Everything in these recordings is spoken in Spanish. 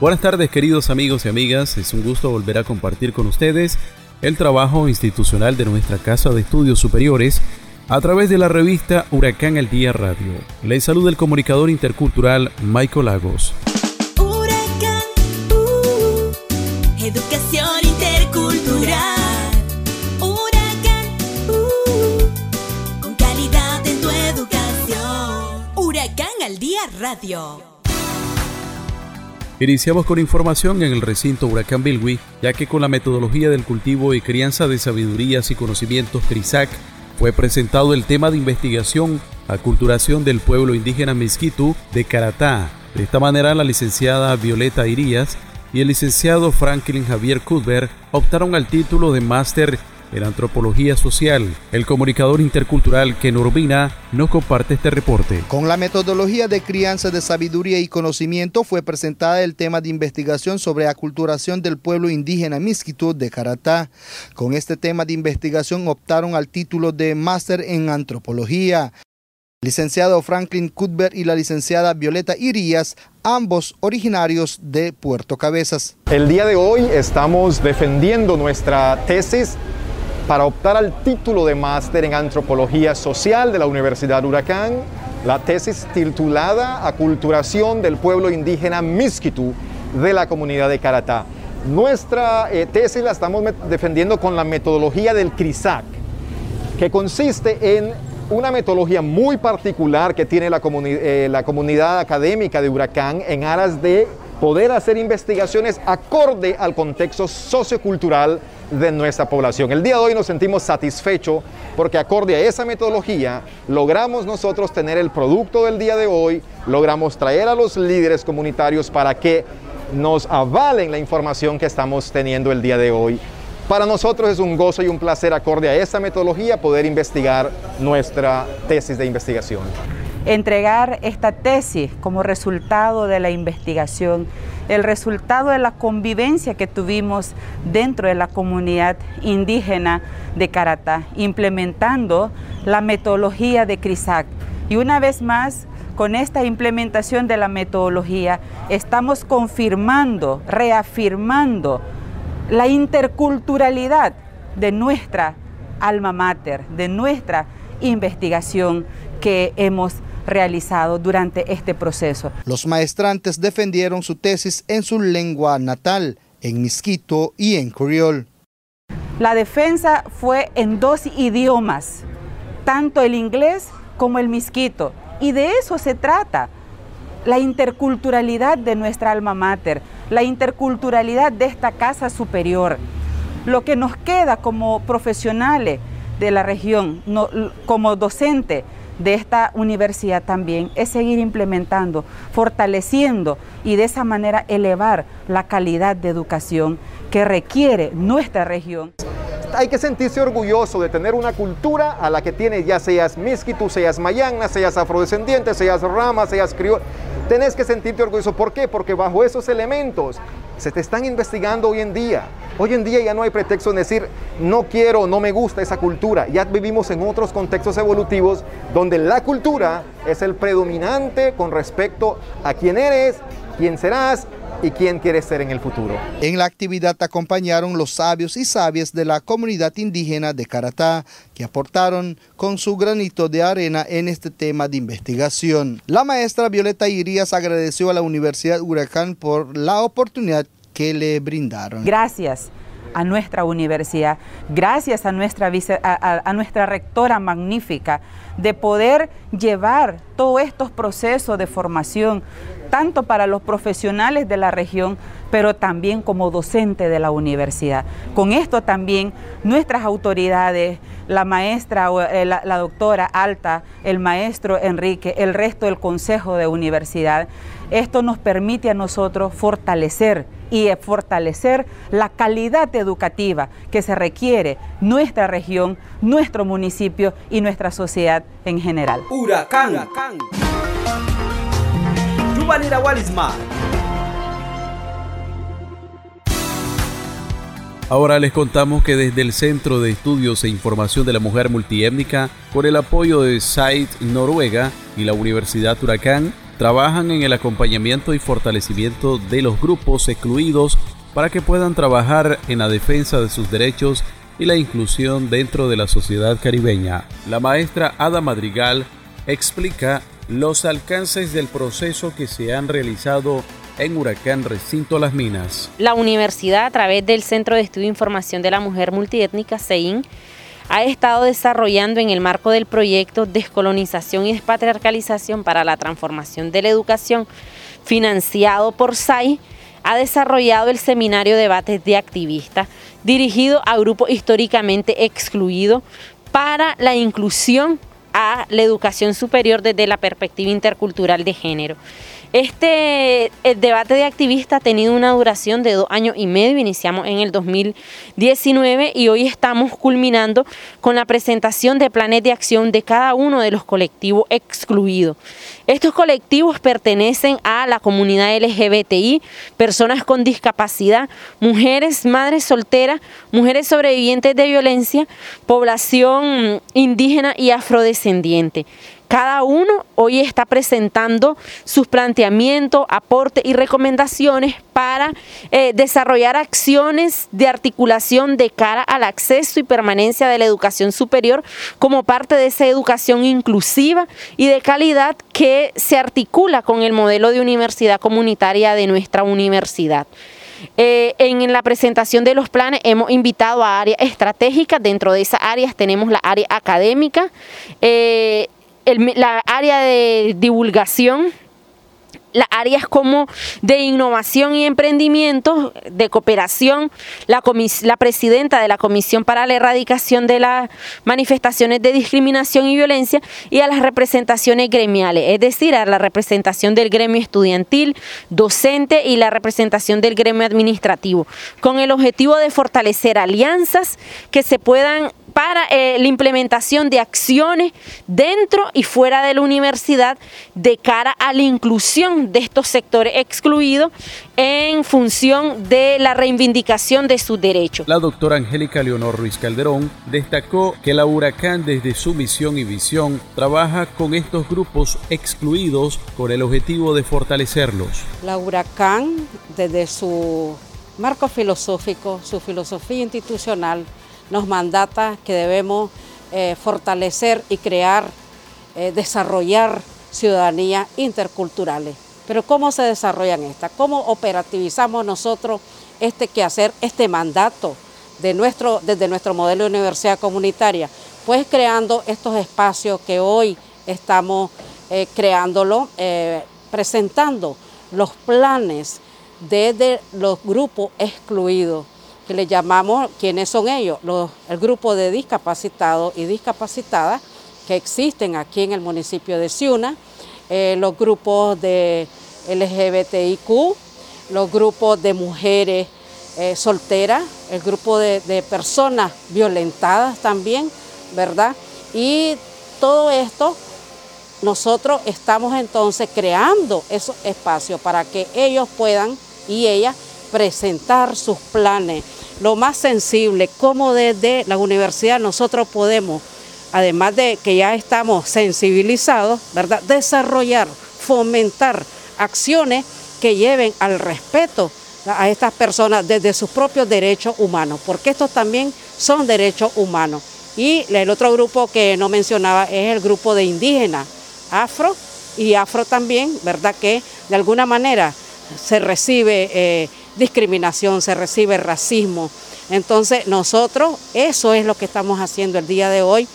Buenas tardes queridos amigos y amigas, es un gusto volver a compartir con ustedes el trabajo institucional de nuestra Casa de Estudios Superiores a través de la revista Huracán al Día Radio. Les saluda el comunicador intercultural Michael Lagos. Huracán, uh, educación intercultural. Huracán, uh, con calidad en tu educación. Huracán al Día Radio. Iniciamos con información en el recinto Huracán Bilwi, ya que con la metodología del cultivo y crianza de sabidurías y conocimientos CRISAC fue presentado el tema de investigación, aculturación del pueblo indígena Misquitu de Caratá. De esta manera, la licenciada Violeta Irías y el licenciado Franklin Javier Cuthbert optaron al título de máster en antropología social. El comunicador intercultural Ken Urbina nos comparte este reporte. Con la metodología de crianza de sabiduría y conocimiento fue presentada el tema de investigación sobre aculturación del pueblo indígena Miskitu de Caratá. Con este tema de investigación optaron al título de máster en antropología. Licenciado Franklin Cuthbert y la licenciada Violeta Irías, ambos originarios de Puerto Cabezas. El día de hoy estamos defendiendo nuestra tesis para optar al título de máster en antropología social de la Universidad Huracán, la tesis titulada Aculturación del pueblo indígena Miskitu de la comunidad de Caratá. Nuestra eh, tesis la estamos defendiendo con la metodología del CRISAC, que consiste en una metodología muy particular que tiene la, eh, la comunidad académica de Huracán en aras de poder hacer investigaciones acorde al contexto sociocultural de nuestra población. El día de hoy nos sentimos satisfechos porque acorde a esa metodología logramos nosotros tener el producto del día de hoy, logramos traer a los líderes comunitarios para que nos avalen la información que estamos teniendo el día de hoy. Para nosotros es un gozo y un placer acorde a esa metodología poder investigar nuestra tesis de investigación entregar esta tesis como resultado de la investigación, el resultado de la convivencia que tuvimos dentro de la comunidad indígena de Caratá, implementando la metodología de CRISAC. Y una vez más, con esta implementación de la metodología, estamos confirmando, reafirmando la interculturalidad de nuestra alma mater, de nuestra investigación que hemos realizado durante este proceso. Los maestrantes defendieron su tesis en su lengua natal, en misquito y en criol. La defensa fue en dos idiomas, tanto el inglés como el misquito, y de eso se trata. La interculturalidad de nuestra alma mater, la interculturalidad de esta casa superior. Lo que nos queda como profesionales de la región, como docente, de esta universidad también es seguir implementando, fortaleciendo y de esa manera elevar la calidad de educación que requiere nuestra región. Hay que sentirse orgulloso de tener una cultura a la que tiene, ya seas misquitu, seas mayana, seas afrodescendiente, seas rama, seas criol. Tenés que sentirte orgulloso. ¿Por qué? Porque bajo esos elementos se te están investigando hoy en día. Hoy en día ya no hay pretexto en decir, no quiero, no me gusta esa cultura. Ya vivimos en otros contextos evolutivos donde la cultura es el predominante con respecto a quién eres, quién serás y quién quieres ser en el futuro. En la actividad acompañaron los sabios y sabias de la comunidad indígena de Caratá, que aportaron con su granito de arena en este tema de investigación. La maestra Violeta Irías agradeció a la Universidad Huracán por la oportunidad que le brindaron. Gracias a nuestra universidad, gracias a nuestra, a, nuestra rectora magnífica, de poder llevar todos estos procesos de formación, tanto para los profesionales de la región, pero también como docente de la universidad. Con esto también nuestras autoridades, la maestra, eh, la, la doctora Alta, el maestro Enrique, el resto del consejo de universidad, esto nos permite a nosotros fortalecer y fortalecer la calidad educativa que se requiere nuestra región, nuestro municipio y nuestra sociedad en general. Huracán. Huracán. Ahora les contamos que desde el Centro de Estudios e Información de la Mujer Multiétnica, con el apoyo de SAIT Noruega y la Universidad Huracán, trabajan en el acompañamiento y fortalecimiento de los grupos excluidos para que puedan trabajar en la defensa de sus derechos y la inclusión dentro de la sociedad caribeña. La maestra Ada Madrigal explica los alcances del proceso que se han realizado en Huracán Recinto Las Minas. La universidad, a través del Centro de Estudio e Información de la Mujer Multiétnica, CEIN, ha estado desarrollando en el marco del proyecto Descolonización y Despatriarcalización para la Transformación de la Educación, financiado por SAI, ha desarrollado el seminario Debates de Activistas, dirigido a grupos históricamente excluidos para la inclusión a la educación superior desde la perspectiva intercultural de género. Este debate de activistas ha tenido una duración de dos años y medio, iniciamos en el 2019 y hoy estamos culminando con la presentación de planes de acción de cada uno de los colectivos excluidos. Estos colectivos pertenecen a la comunidad LGBTI, personas con discapacidad, mujeres, madres solteras, mujeres sobrevivientes de violencia, población indígena y afrodescendiente. Cada uno hoy está presentando sus planteamientos, aportes y recomendaciones para eh, desarrollar acciones de articulación de cara al acceso y permanencia de la educación superior como parte de esa educación inclusiva y de calidad que se articula con el modelo de universidad comunitaria de nuestra universidad. Eh, en la presentación de los planes hemos invitado a áreas estratégicas, dentro de esas áreas tenemos la área académica, eh, la área de divulgación, las áreas como de innovación y emprendimiento, de cooperación, la, la, presidenta de la Comisión para la Erradicación de las Manifestaciones de Discriminación y Violencia y a las representaciones gremiales, es decir, a la representación del gremio estudiantil, docente y la representación del gremio administrativo, con el objetivo de fortalecer alianzas que se puedan para eh, la implementación de acciones dentro y fuera de la universidad de cara a la inclusión de estos sectores excluidos en función de la reivindicación de sus derechos. La doctora Angélica Leonor Ruiz Calderón destacó que la Huracán desde su misión y visión trabaja con estos grupos excluidos con el objetivo de fortalecerlos. La Huracán desde su marco filosófico, su filosofía institucional, nos mandata que debemos eh, fortalecer y crear, eh, desarrollar ciudadanía interculturales. Pero ¿cómo se desarrollan estas? ¿Cómo operativizamos nosotros este quehacer, este mandato de nuestro, desde nuestro modelo de universidad comunitaria? Pues creando estos espacios que hoy estamos eh, creándolo, presentando los planes desde los grupos excluidos que le llamamos, ¿quiénes son ellos? el grupo de discapacitados y discapacitadas que existen aquí en el municipio de Ciuna, eh, los grupos de LGBTIQ, los grupos de mujeres eh, solteras, el grupo de, de personas violentadas también, ¿verdad? Y todo esto nosotros estamos entonces creando esos espacios para que ellos puedan y ellas presentar sus planes, lo más sensible, como desde la universidad nosotros podemos, además de que ya estamos sensibilizados, ¿verdad? desarrollar, fomentar acciones que lleven al respeto a estas personas desde sus propios derechos humanos, porque estos también son derechos humanos. Y el otro grupo que no mencionaba es el grupo de indígenas, afro y afro también, ¿verdad? Que de alguna manera se recibe eh, discriminación, se recibe racismo. Entonces nosotros eso es lo que estamos haciendo el día de hoy,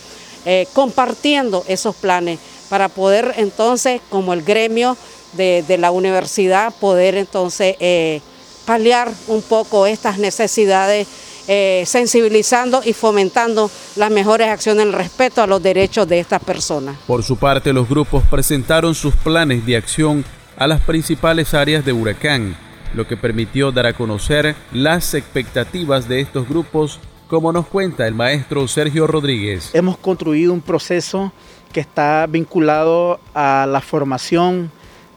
eh, compartiendo esos planes para poder entonces, como el gremio de, la universidad, poder entonces eh, paliar un poco estas necesidades, eh, sensibilizando y fomentando las mejores acciones en respeto a los derechos de estas personas. Por su parte, los grupos presentaron sus planes de acción a las principales áreas de huracán lo que permitió dar a conocer las expectativas de estos grupos, como nos cuenta el maestro Sergio Rodríguez. Hemos construido un proceso que está vinculado a la formación,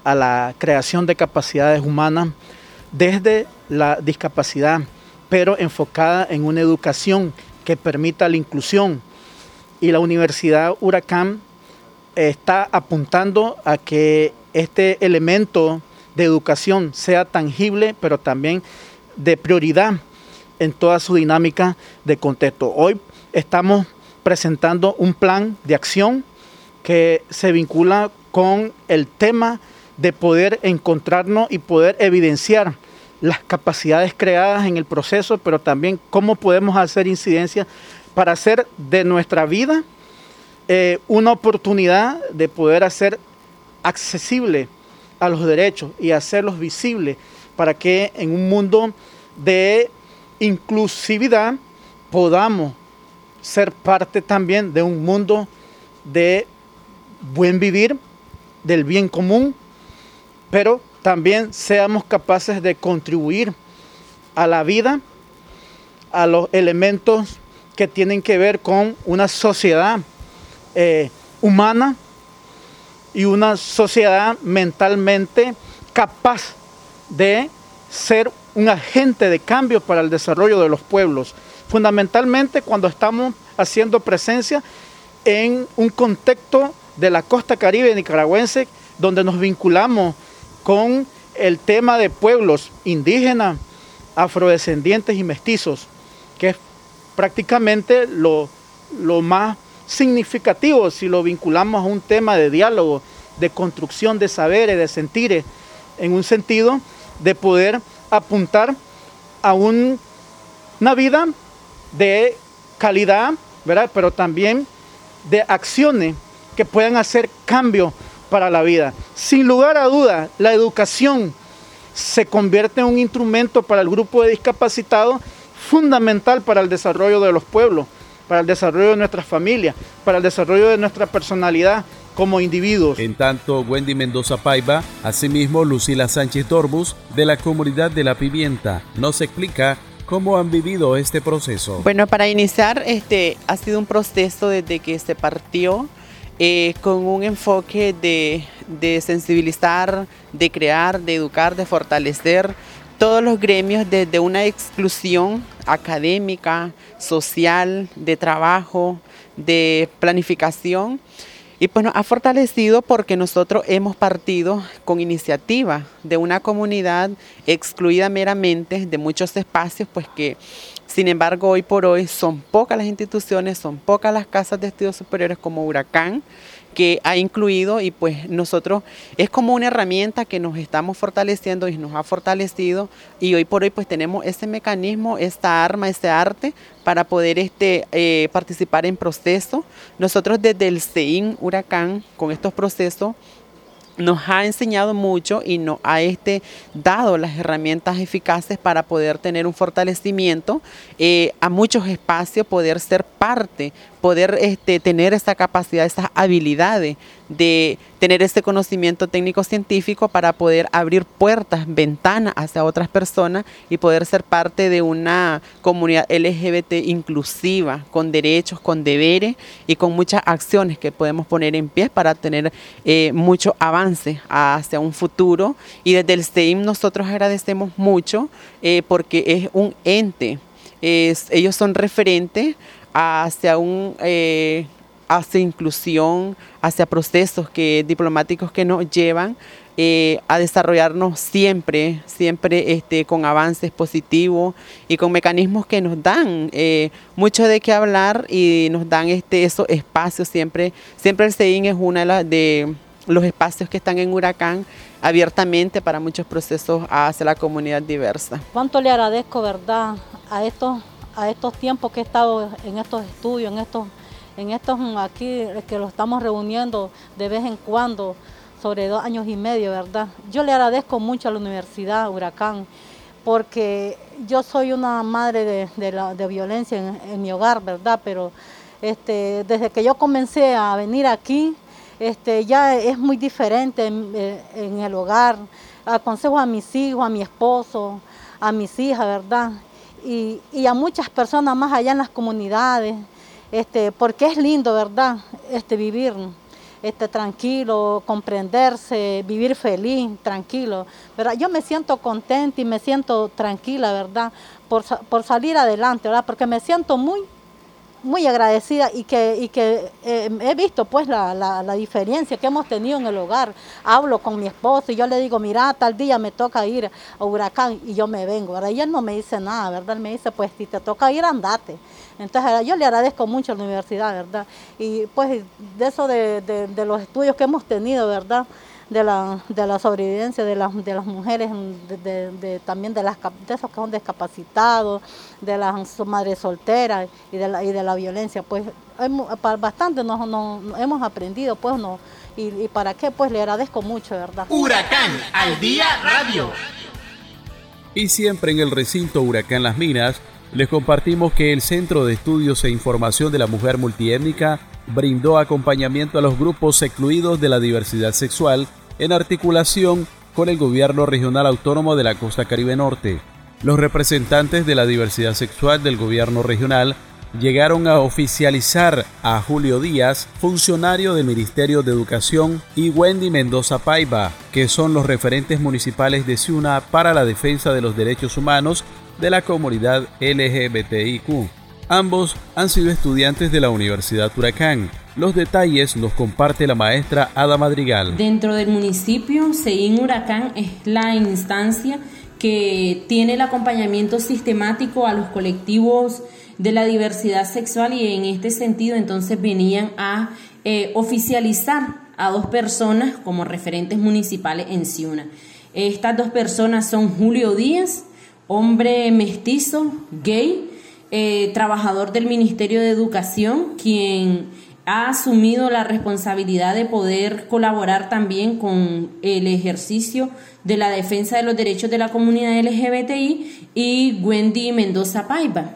a la creación de capacidades humanas desde la discapacidad, pero enfocada en una educación que permita la inclusión. Y la Universidad Huracán está apuntando a que este elemento de educación sea tangible, pero también de prioridad en toda su dinámica de contexto. Hoy estamos presentando un plan de acción que se vincula con el tema de poder encontrarnos y poder evidenciar las capacidades creadas en el proceso, pero también cómo podemos hacer incidencia para hacer de nuestra vida eh, una oportunidad de poder hacer accesible a los derechos y hacerlos visibles para que en un mundo de inclusividad podamos ser parte también de un mundo de buen vivir, del bien común, pero también seamos capaces de contribuir a la vida, a los elementos que tienen que ver con una sociedad eh, humana y una sociedad mentalmente capaz de ser un agente de cambio para el desarrollo de los pueblos. Fundamentalmente cuando estamos haciendo presencia en un contexto de la costa caribe nicaragüense donde nos vinculamos con el tema de pueblos indígenas, afrodescendientes y mestizos, que es prácticamente lo, lo más significativo si lo vinculamos a un tema de diálogo, de construcción de saberes, de sentires, en un sentido de poder apuntar a una vida de calidad, ¿verdad? pero también de acciones que puedan hacer cambio para la vida. Sin lugar a duda, la educación se convierte en un instrumento para el grupo de discapacitados fundamental para el desarrollo de los pueblos, para el desarrollo de nuestras familias, para el desarrollo de nuestra personalidad como individuos. En tanto, Wendy Mendoza Paiva, asimismo Lucila Sánchez Torbus, de la comunidad de La Pimienta, nos explica cómo han vivido este proceso. Bueno, para iniciar, este ha sido un proceso desde que se partió eh, con un enfoque de, de, sensibilizar, de crear, de educar, de fortalecer todos los gremios desde una exclusión académica, social, de trabajo, de planificación. Y pues nos ha fortalecido porque nosotros hemos partido con iniciativa de una comunidad excluida meramente de muchos espacios, pues que sin embargo, hoy por hoy son pocas las instituciones, son pocas las casas de estudios superiores como Huracán que ha incluido y pues nosotros es como una herramienta que nos estamos fortaleciendo y nos ha fortalecido y hoy por hoy pues tenemos ese mecanismo, esta arma, ese arte para poder este, eh, participar en procesos. Nosotros desde el CEIN Huracán con estos procesos nos ha enseñado mucho y nos ha este, dado las herramientas eficaces para poder tener un fortalecimiento eh, a muchos espacios, poder ser parte, poder este, tener esa capacidad, esas habilidades de tener ese conocimiento técnico científico para poder abrir puertas, ventanas hacia otras personas y poder ser parte de una comunidad LGBT inclusiva, con derechos, con deberes y con muchas acciones que podemos poner en pie para tener eh, mucho avance hacia un futuro. Y desde el STEAM nosotros agradecemos mucho eh, porque es un ente, ellos son referentes hacia un... Eh, hacia inclusión, hacia procesos que, diplomáticos que nos llevan eh, a desarrollarnos siempre, siempre este, con avances positivos y con mecanismos que nos dan eh, mucho de qué hablar y nos dan este, esos espacios siempre. Siempre el CEIN es uno de, de los espacios que están en Huracán abiertamente para muchos procesos hacia la comunidad diversa. ¿Cuánto le agradezco, verdad, a estos, a estos tiempos que he estado en estos estudios, en estos en estos aquí que lo estamos reuniendo de vez en cuando, sobre dos años y medio, ¿verdad? Yo le agradezco mucho a la Universidad Huracán, porque yo soy una madre de, violencia en, mi hogar, ¿verdad? Pero este, desde que yo comencé a venir aquí, este, ya es muy diferente en, el hogar. aconsejo a mis hijos, a mi esposo, a mis hijas, ¿verdad? Y, y a muchas personas más allá en las comunidades, este, porque es lindo, ¿verdad? Este, vivir este, tranquilo, comprenderse, vivir feliz, tranquilo. ¿verdad? Yo me siento contenta y me siento tranquila, ¿verdad? Por, por salir adelante, ¿verdad? Porque me siento muy muy agradecida y que, y que eh, he visto pues la, la, diferencia que hemos tenido en el hogar. Hablo con mi esposo y yo le digo, mira, tal día me toca ir a Huracán y yo me vengo, ¿verdad? Y él no me dice nada, ¿verdad? Él me dice, pues si te toca ir, andate. Entonces yo le agradezco mucho a la universidad, ¿verdad? Y pues de eso de, de los estudios que hemos tenido, ¿verdad? De la, de la sobrevivencia de, las de las mujeres, de, también de, las, de esos que son discapacitados, de las madres solteras y de la, y de la violencia. Pues bastante nos, hemos aprendido, pues no. Y, para qué, pues le agradezco mucho, ¿verdad? Huracán al día radio. Y siempre en el recinto Huracán Las Minas, les compartimos que el Centro de Estudios e Información de la Mujer Multiétnica brindó acompañamiento a los grupos excluidos de la diversidad sexual en articulación con el gobierno regional autónomo de la costa caribe norte. Los representantes de la diversidad sexual del gobierno regional llegaron a oficializar a Julio Díaz, funcionario del Ministerio de Educación, y Wendy Mendoza Paiva, que son los referentes municipales de Ciuna para la defensa de los derechos humanos de la comunidad LGBTIQ. Ambos han sido estudiantes de la Universidad Huracán. Los detalles los comparte la maestra Ada Madrigal. Dentro del municipio, CEIN Huracán es la instancia que tiene el acompañamiento sistemático a los colectivos de la diversidad sexual y en este sentido entonces venían a eh, oficializar a dos personas como referentes municipales en Ciuna. Estas dos personas son Julio Díaz, hombre mestizo, gay, eh, trabajador del Ministerio de Educación, quien ha asumido la responsabilidad de poder colaborar también con el ejercicio de la defensa de los derechos de la comunidad LGBTI y Wendy Mendoza Paiva.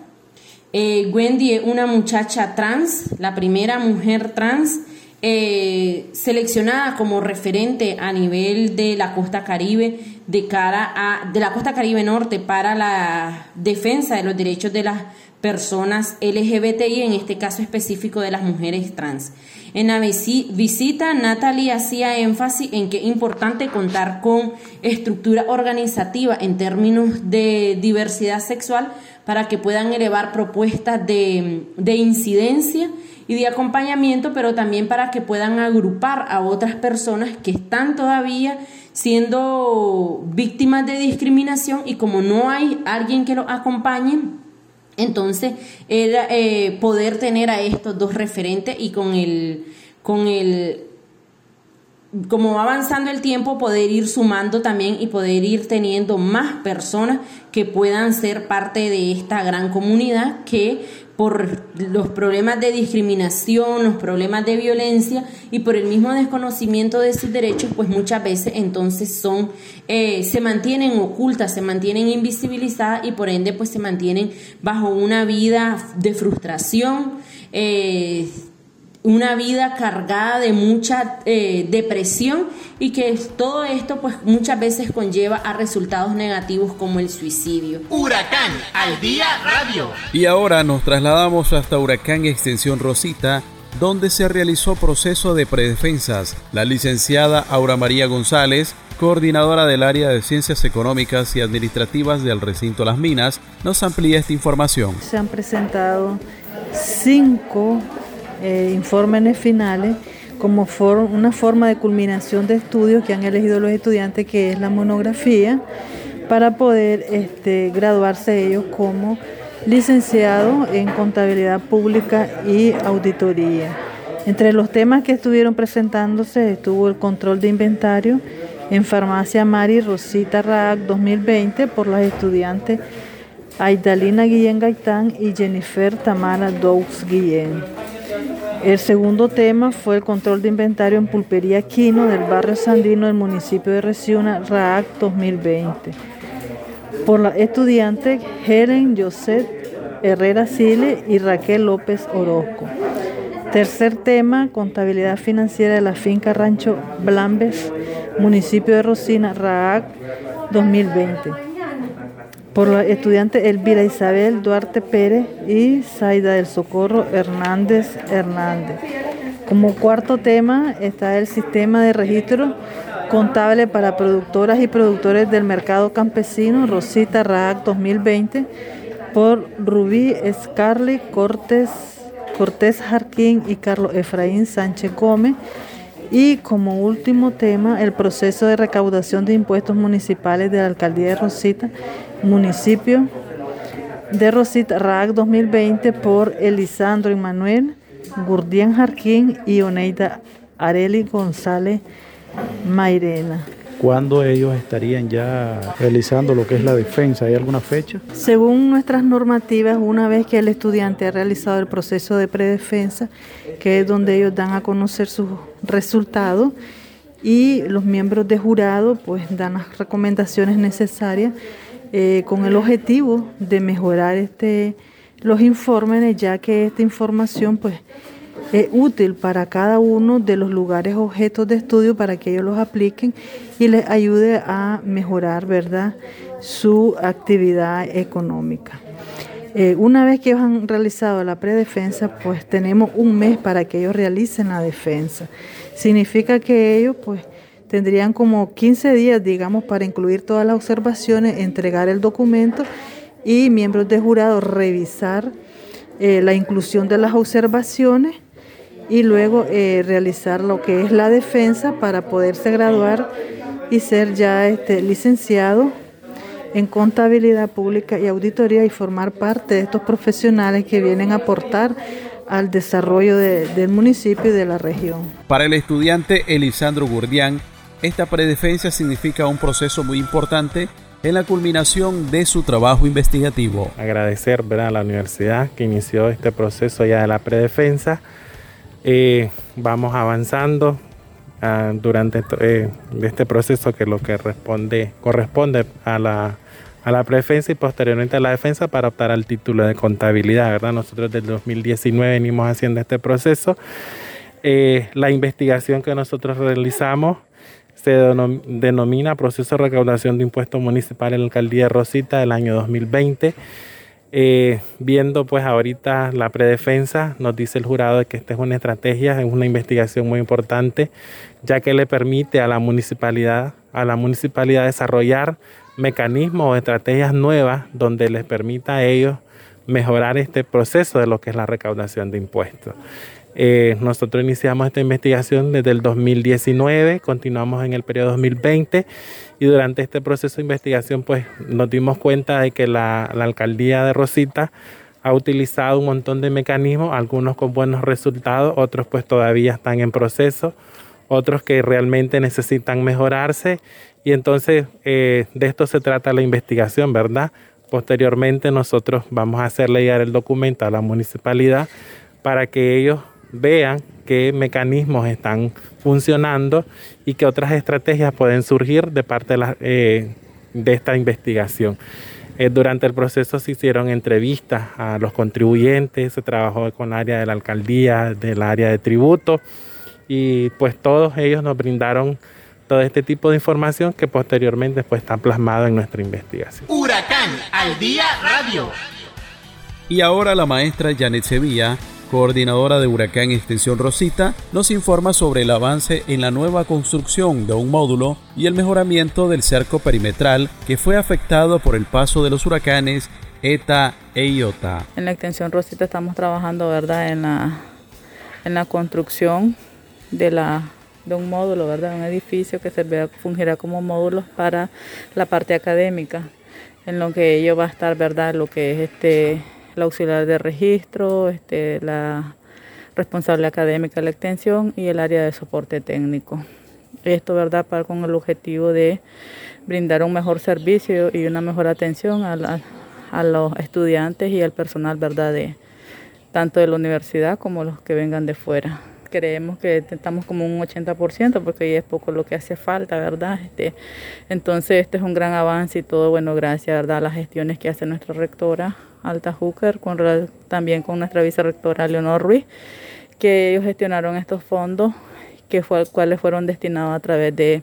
Eh, Wendy es una muchacha trans, la primera mujer trans eh, seleccionada como referente a nivel de la costa caribe de cara a de la costa caribe norte para la defensa de los derechos de las personas LGBTI, en este caso específico de las mujeres trans. En la visita, Natalie hacía énfasis en que es importante contar con estructura organizativa en términos de diversidad sexual para que puedan elevar propuestas de, de incidencia y de acompañamiento, pero también para que puedan agrupar a otras personas que están todavía siendo víctimas de discriminación y como no hay alguien que los acompañe, entonces, era eh, poder tener a estos dos referentes y con el, con el, como va avanzando el tiempo, poder ir sumando también y poder ir teniendo más personas que puedan ser parte de esta gran comunidad que por los problemas de discriminación, los problemas de violencia y por el mismo desconocimiento de sus derechos, pues muchas veces entonces son, eh, se mantienen ocultas, se mantienen invisibilizadas y por ende pues se mantienen bajo una vida de frustración, eh, una vida cargada de mucha eh, depresión y que todo esto pues muchas veces conlleva a resultados negativos como el suicidio. Huracán al día radio. Y ahora nos trasladamos hasta Huracán Extensión Rosita donde se realizó proceso de predefensas. La licenciada Aura María González, coordinadora del área de Ciencias Económicas y Administrativas del recinto Las Minas, nos amplía esta información. Se han presentado cinco eh, informes finales como una forma de culminación de estudios que han elegido los estudiantes, que es la monografía, para poder este, graduarse ellos como licenciados en contabilidad pública y auditoría. Entre los temas que estuvieron presentándose estuvo el control de inventario en farmacia Mari Rosita Raak 2020 por las estudiantes Aidalina Guillén Gaitán y Jennifer Tamara Doux Guillén. El segundo tema fue el control de inventario en pulpería Quino del barrio Sandino del municipio de Reciuna, RAAC 2020. Por la estudiante Helen Josette Herrera Sile y Raquel López Orozco. Tercer tema, contabilidad financiera de la finca Rancho Blambes, municipio de Rosina, RAAC 2020. Por los estudiantes Elvira Isabel Duarte Pérez y Zaida del Socorro Hernández Hernández. Como cuarto tema está el sistema de registro contable para productoras y productores del mercado campesino Rosita RAAC 2020 por Rubí Scarlett Cortés Cortés Jarquín y Carlos Efraín Sánchez Gómez. Y como último tema, el proceso de recaudación de impuestos municipales de la alcaldía de Rosita, municipio de Rosita, RAC 2020, por Elisandro Emanuel Gurdián Jarquín y Oneida Areli González Mairena. ¿Cuándo ellos estarían ya realizando lo que es la defensa? ¿Hay alguna fecha? Según nuestras normativas, una vez que el estudiante ha realizado el proceso de predefensa, que es donde ellos dan a conocer sus resultados, y los miembros de jurado pues dan las recomendaciones necesarias eh, con el objetivo de mejorar este, los informes, ya que esta información pues es útil para cada uno de los lugares objetos de estudio para que ellos los apliquen y les ayude a mejorar, ¿verdad?, su actividad económica. Eh, una vez que ellos han realizado la predefensa, pues tenemos un mes para que ellos realicen la defensa. Significa que ellos, pues, tendrían como 15 días, digamos, para incluir todas las observaciones, entregar el documento y miembros de jurado revisar eh, la inclusión de las observaciones y luego eh, realizar lo que es la defensa para poderse graduar y ser ya este, licenciado en contabilidad pública y auditoría y formar parte de estos profesionales que vienen a aportar al desarrollo del municipio y de la región. Para el estudiante Elisandro Gurdián, esta predefensa significa un proceso muy importante en la culminación de su trabajo investigativo. Agradecer a la universidad que inició este proceso ya de la predefensa eh, vamos avanzando ah, durante eh, este proceso que lo que responde, corresponde a la, a la defensa y posteriormente a la defensa para optar al título de contabilidad. ¿verdad? Nosotros desde 2019 venimos haciendo este proceso. Eh, la investigación que nosotros realizamos se denomina Proceso de Recaudación de Impuestos Municipales en la Alcaldía de Rosita del año 2020. Eh, viendo pues ahorita la predefensa, nos dice el jurado que esta es una estrategia, es una investigación muy importante, ya que le permite a la municipalidad, a la municipalidad desarrollar mecanismos o estrategias nuevas donde les permita a ellos mejorar este proceso de lo que es la recaudación de impuestos. Eh, nosotros iniciamos esta investigación desde el 2019, continuamos en el periodo 2020 y durante este proceso de investigación pues nos dimos cuenta de que la, la alcaldía de Rosita ha utilizado un montón de mecanismos, algunos con buenos resultados, otros pues todavía están en proceso, otros que realmente necesitan mejorarse y entonces eh, de esto se trata la investigación, ¿verdad? Posteriormente nosotros vamos a hacerle llegar el documento a la municipalidad para que ellos vean qué mecanismos están funcionando y qué otras estrategias pueden surgir de parte de, la, eh, de esta investigación. Eh, durante el proceso se hicieron entrevistas a los contribuyentes, se trabajó con el área de la alcaldía, del área de tributo y pues todos ellos nos brindaron todo este tipo de información que posteriormente pues está plasmado en nuestra investigación. Huracán al día radio. Y ahora la maestra Janet Sevilla coordinadora de Huracán Extensión Rosita, nos informa sobre el avance en la nueva construcción de un módulo y el mejoramiento del cerco perimetral que fue afectado por el paso de los huracanes ETA e IOTA. En la Extensión Rosita estamos trabajando, ¿verdad?, en la, en la construcción de la de un módulo, ¿verdad? Un edificio que se fungirá como módulo para la parte académica, en lo que ello va a estar, ¿verdad? Lo que es este la auxiliar de registro, este, la responsable académica de la extensión y el área de soporte técnico. Esto, ¿verdad?, para, con el objetivo de brindar un mejor servicio y una mejor atención a, a los estudiantes y al personal, ¿verdad?, de, tanto de la universidad como los que vengan de fuera creemos que estamos como un 80% porque ya es poco lo que hace falta, ¿verdad? Este, entonces este es un gran avance y todo, bueno, gracias, ¿verdad? A las gestiones que hace nuestra rectora Alta Hooker, con, también con nuestra vicerrectora Leonor Ruiz, que ellos gestionaron estos fondos, que fue, cuáles fueron destinados a través de,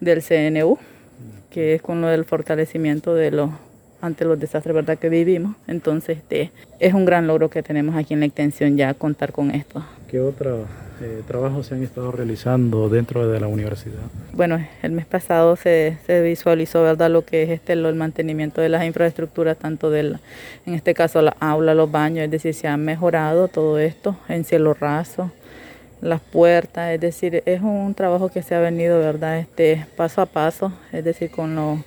del CNU, que es con lo del fortalecimiento de los ante los desastres verdad que vivimos. Entonces, este, es un gran logro que tenemos aquí en la extensión ya contar con esto. ¿Qué otros eh, trabajos se han estado realizando dentro de la universidad? Bueno, el mes pasado se, se visualizó verdad lo que es este el mantenimiento de las infraestructuras, tanto del, en este caso la aula, los baños, es decir, se han mejorado todo esto en cielo raso las puertas, es decir, es un trabajo que se ha venido, ¿verdad? Este, paso a paso, es decir, con lo,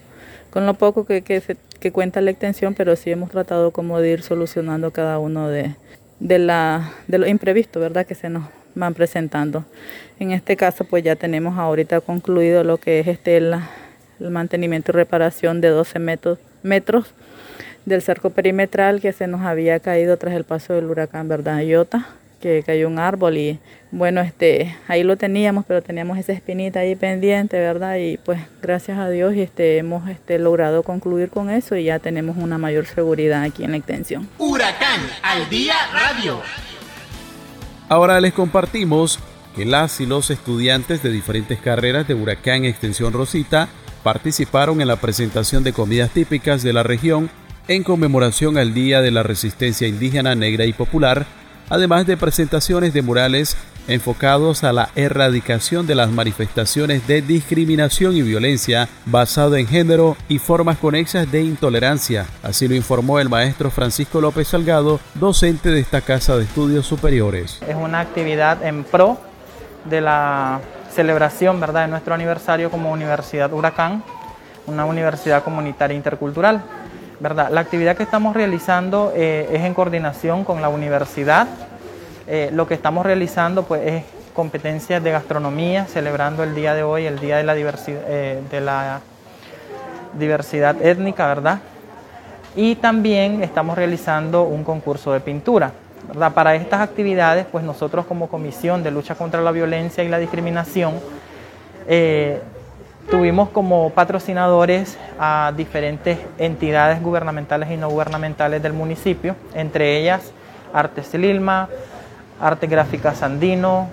con lo poco que, que, que cuenta la extensión, pero sí hemos tratado como de ir solucionando cada uno de, de, la, de los imprevistos, ¿verdad? Que se nos van presentando. En este caso, pues ya tenemos ahorita concluido lo que es este el mantenimiento y reparación de 12 metros, metros del cerco perimetral que se nos había caído tras el paso del huracán, ¿verdad? Iota que cayó un árbol y bueno, este, ahí lo teníamos, pero teníamos esa espinita ahí pendiente, ¿verdad? Y pues gracias a Dios este, hemos este, logrado concluir con eso y ya tenemos una mayor seguridad aquí en la extensión. Huracán al día radio. Ahora les compartimos que las y los estudiantes de diferentes carreras de Huracán Extensión Rosita participaron en la presentación de comidas típicas de la región en conmemoración al Día de la Resistencia Indígena Negra y Popular además de presentaciones de murales enfocados a la erradicación de las manifestaciones de discriminación y violencia basado en género y formas conexas de intolerancia. Así lo informó el maestro Francisco López Salgado, docente de esta Casa de Estudios Superiores. Es una actividad en pro de la celebración ¿verdad? de nuestro aniversario como Universidad Huracán, una universidad comunitaria intercultural. ¿Verdad? La actividad que estamos realizando eh, es en coordinación con la universidad. Eh, lo que estamos realizando pues, es competencias de gastronomía, celebrando el día de hoy, el Día de la Diversidad, eh, de la diversidad Étnica, ¿verdad? Y también estamos realizando un concurso de pintura. ¿verdad? Para estas actividades, pues nosotros como Comisión de Lucha contra la Violencia y la Discriminación, Tuvimos como patrocinadores a diferentes entidades gubernamentales y no gubernamentales del municipio, entre ellas Artes Lilma, Arte Gráfica Sandino,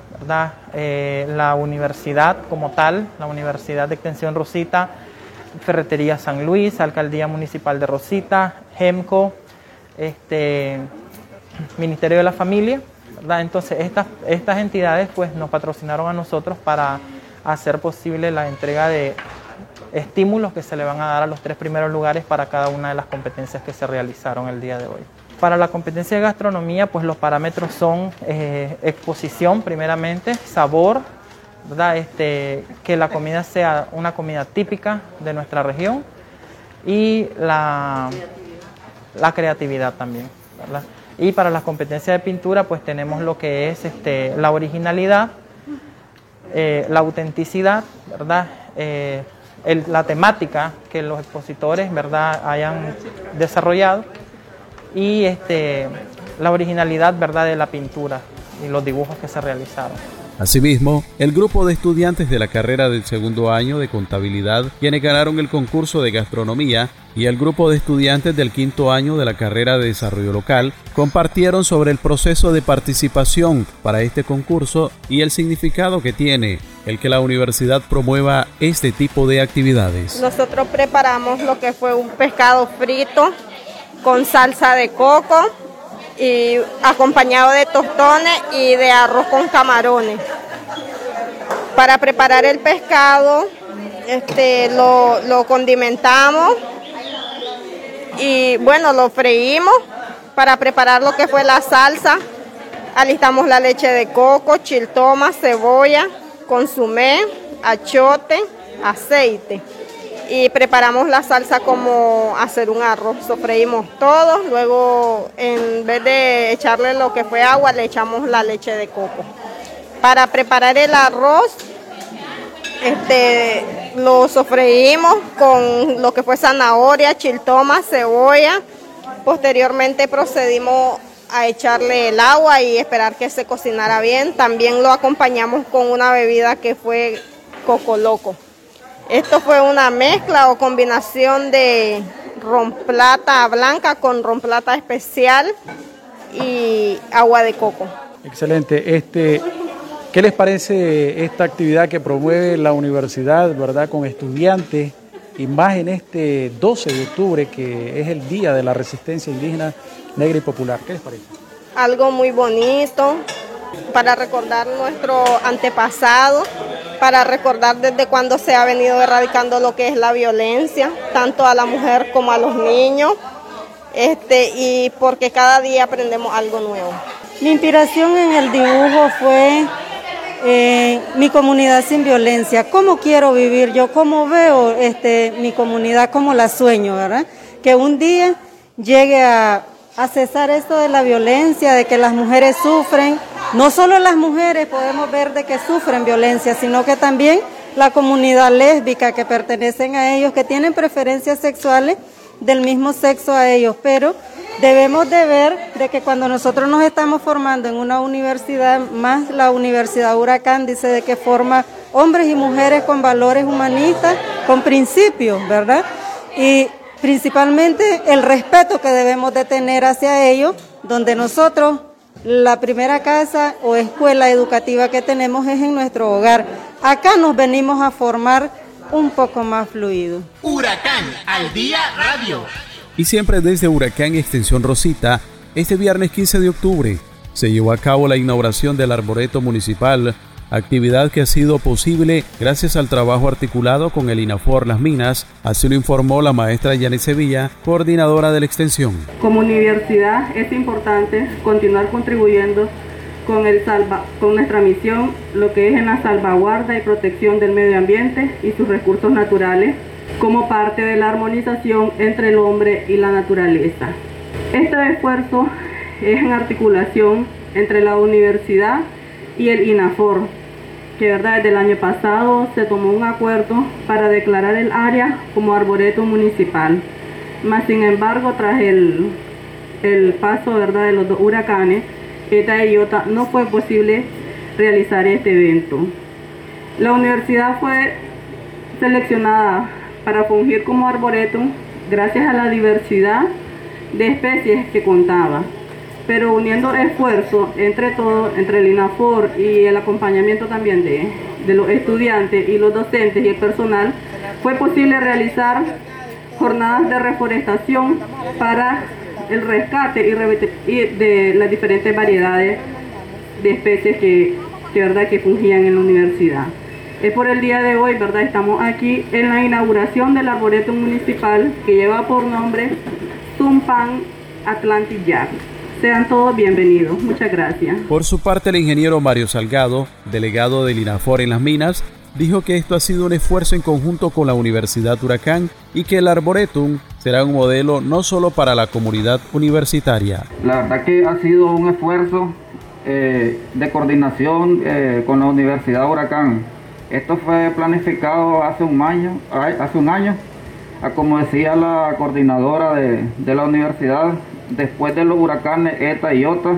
eh, la universidad como tal, la Universidad de Extensión Rosita, Ferretería San Luis, Alcaldía Municipal de Rosita, GEMCO, este, Ministerio de la Familia. Entonces estas, estas entidades pues, nos patrocinaron a nosotros para hacer posible la entrega de estímulos que se le van a dar a los tres primeros lugares para cada una de las competencias que se realizaron el día de hoy. Para la competencia de gastronomía, pues los parámetros son eh, exposición primeramente, sabor, ¿verdad? Este, que la comida sea una comida típica de nuestra región y la, la creatividad también. ¿verdad? Y para las competencias de pintura, pues tenemos lo que es este, la originalidad, eh, la autenticidad, ¿verdad? Eh, la temática que los expositores, ¿verdad?, hayan desarrollado y este, la originalidad, ¿verdad?, de la pintura y los dibujos que se realizaron. Asimismo, el grupo de estudiantes de la carrera del segundo año de contabilidad, quienes ganaron el concurso de gastronomía, y el grupo de estudiantes del quinto año de la carrera de desarrollo local compartieron sobre el proceso de participación para este concurso y el significado que tiene el que la universidad promueva este tipo de actividades. Nosotros preparamos lo que fue un pescado frito con salsa de coco y acompañado de tostones y de arroz con camarones. Para preparar el pescado, este, lo, lo condimentamos y bueno, lo freímos para preparar lo que fue la salsa. Alistamos la leche de coco, chiltoma, cebolla, consumé, achote, aceite y preparamos la salsa como hacer un arroz. Sofreímos todo, luego en vez de echarle lo que fue agua, le echamos la leche de coco. Para preparar el arroz, este, lo sofreímos con lo que fue zanahoria, chiltoma, cebolla. Posteriormente procedimos a echarle el agua y esperar que se cocinara bien. También lo acompañamos con una bebida que fue coco loco. Esto fue una mezcla o combinación de romplata blanca con romplata especial y agua de coco. Excelente. Este, ¿Qué les parece esta actividad que promueve la universidad, verdad, con estudiantes y más en este 12 de octubre, que es el Día de la Resistencia Indígena Negra y Popular? ¿Qué les parece? Algo muy bonito para recordar nuestro antepasado, para recordar desde cuándo se ha venido erradicando lo que es la violencia, tanto a la mujer como a los niños, este, y porque cada día aprendemos algo nuevo. Mi inspiración en el dibujo fue eh, mi comunidad sin violencia. ¿Cómo quiero vivir yo? ¿Cómo veo este, mi comunidad? ¿Cómo la sueño, verdad? Que un día llegue a, a cesar esto de la violencia, de que las mujeres sufren. No solo las mujeres podemos ver de que sufren violencia, sino que también la comunidad lésbica que pertenecen a ellos, que tienen preferencias sexuales del mismo sexo a ellos, pero debemos de ver de que cuando nosotros nos estamos formando en una universidad, más la Universidad Huracán dice de que forma hombres y mujeres con valores humanistas, con principios, ¿verdad? Y principalmente el respeto que debemos de tener hacia ellos, donde nosotros la primera casa o escuela educativa que tenemos es en nuestro hogar. Acá nos venimos a formar un poco más fluido. Huracán al día radio. Y siempre desde Huracán Extensión Rosita, este viernes 15 de octubre se llevó a cabo la inauguración del Arboreto Municipal, actividad que ha sido posible gracias al trabajo articulado con el INAFOR Las Minas, así lo informó la maestra Yanis Sevilla, coordinadora de la extensión. Como universidad es importante continuar contribuyendo con, el salva, con nuestra misión, lo que es en la salvaguarda y protección del medio ambiente y sus recursos naturales, como parte de la armonización entre el hombre y la naturaleza. Este esfuerzo es en articulación entre la universidad y el INAFOR, que verdad desde el año pasado se tomó un acuerdo para declarar el área como arboreto municipal. Mas sin embargo, tras el, el paso verdad de los dos huracanes, ETA y IOTA, no fue posible realizar este evento. La universidad fue seleccionada para fungir como arboretum gracias a la diversidad de especies que contaba, pero uniendo esfuerzos entre todos, entre el INAFOR y el acompañamiento también de, de los estudiantes y los docentes y el personal, fue posible realizar jornadas de reforestación para el rescate y de las diferentes variedades de especies que, de verdad que fungían en la universidad. Es por el día de hoy, ¿verdad? Estamos aquí en la inauguración del arboreto municipal que lleva por nombre Tumpan Atlantic Jack. Sean todos bienvenidos. Muchas gracias. Por su parte, el ingeniero Mario Salgado, delegado del INAFOR en las minas, dijo que esto ha sido un esfuerzo en conjunto con la Universidad Huracán y que el Arboretum será un modelo no solo para la comunidad universitaria. La verdad que ha sido un esfuerzo eh, de coordinación eh, con la Universidad Huracán. Esto fue planificado hace un año, hace un año, como decía la coordinadora de, de la universidad, después de los huracanes ETA y OTA,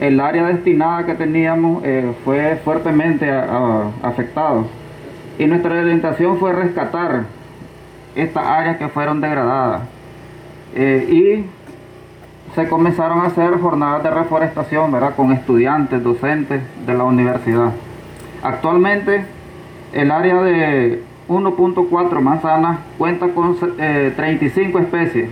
el área destinada que teníamos eh, fue fuertemente afectado y nuestra orientación fue rescatar estas áreas que fueron degradadas. Eh, y se comenzaron a hacer jornadas de reforestación ¿verdad? con estudiantes, docentes de la universidad. Actualmente el área de 1.4 manzanas cuenta con 35 eh, especies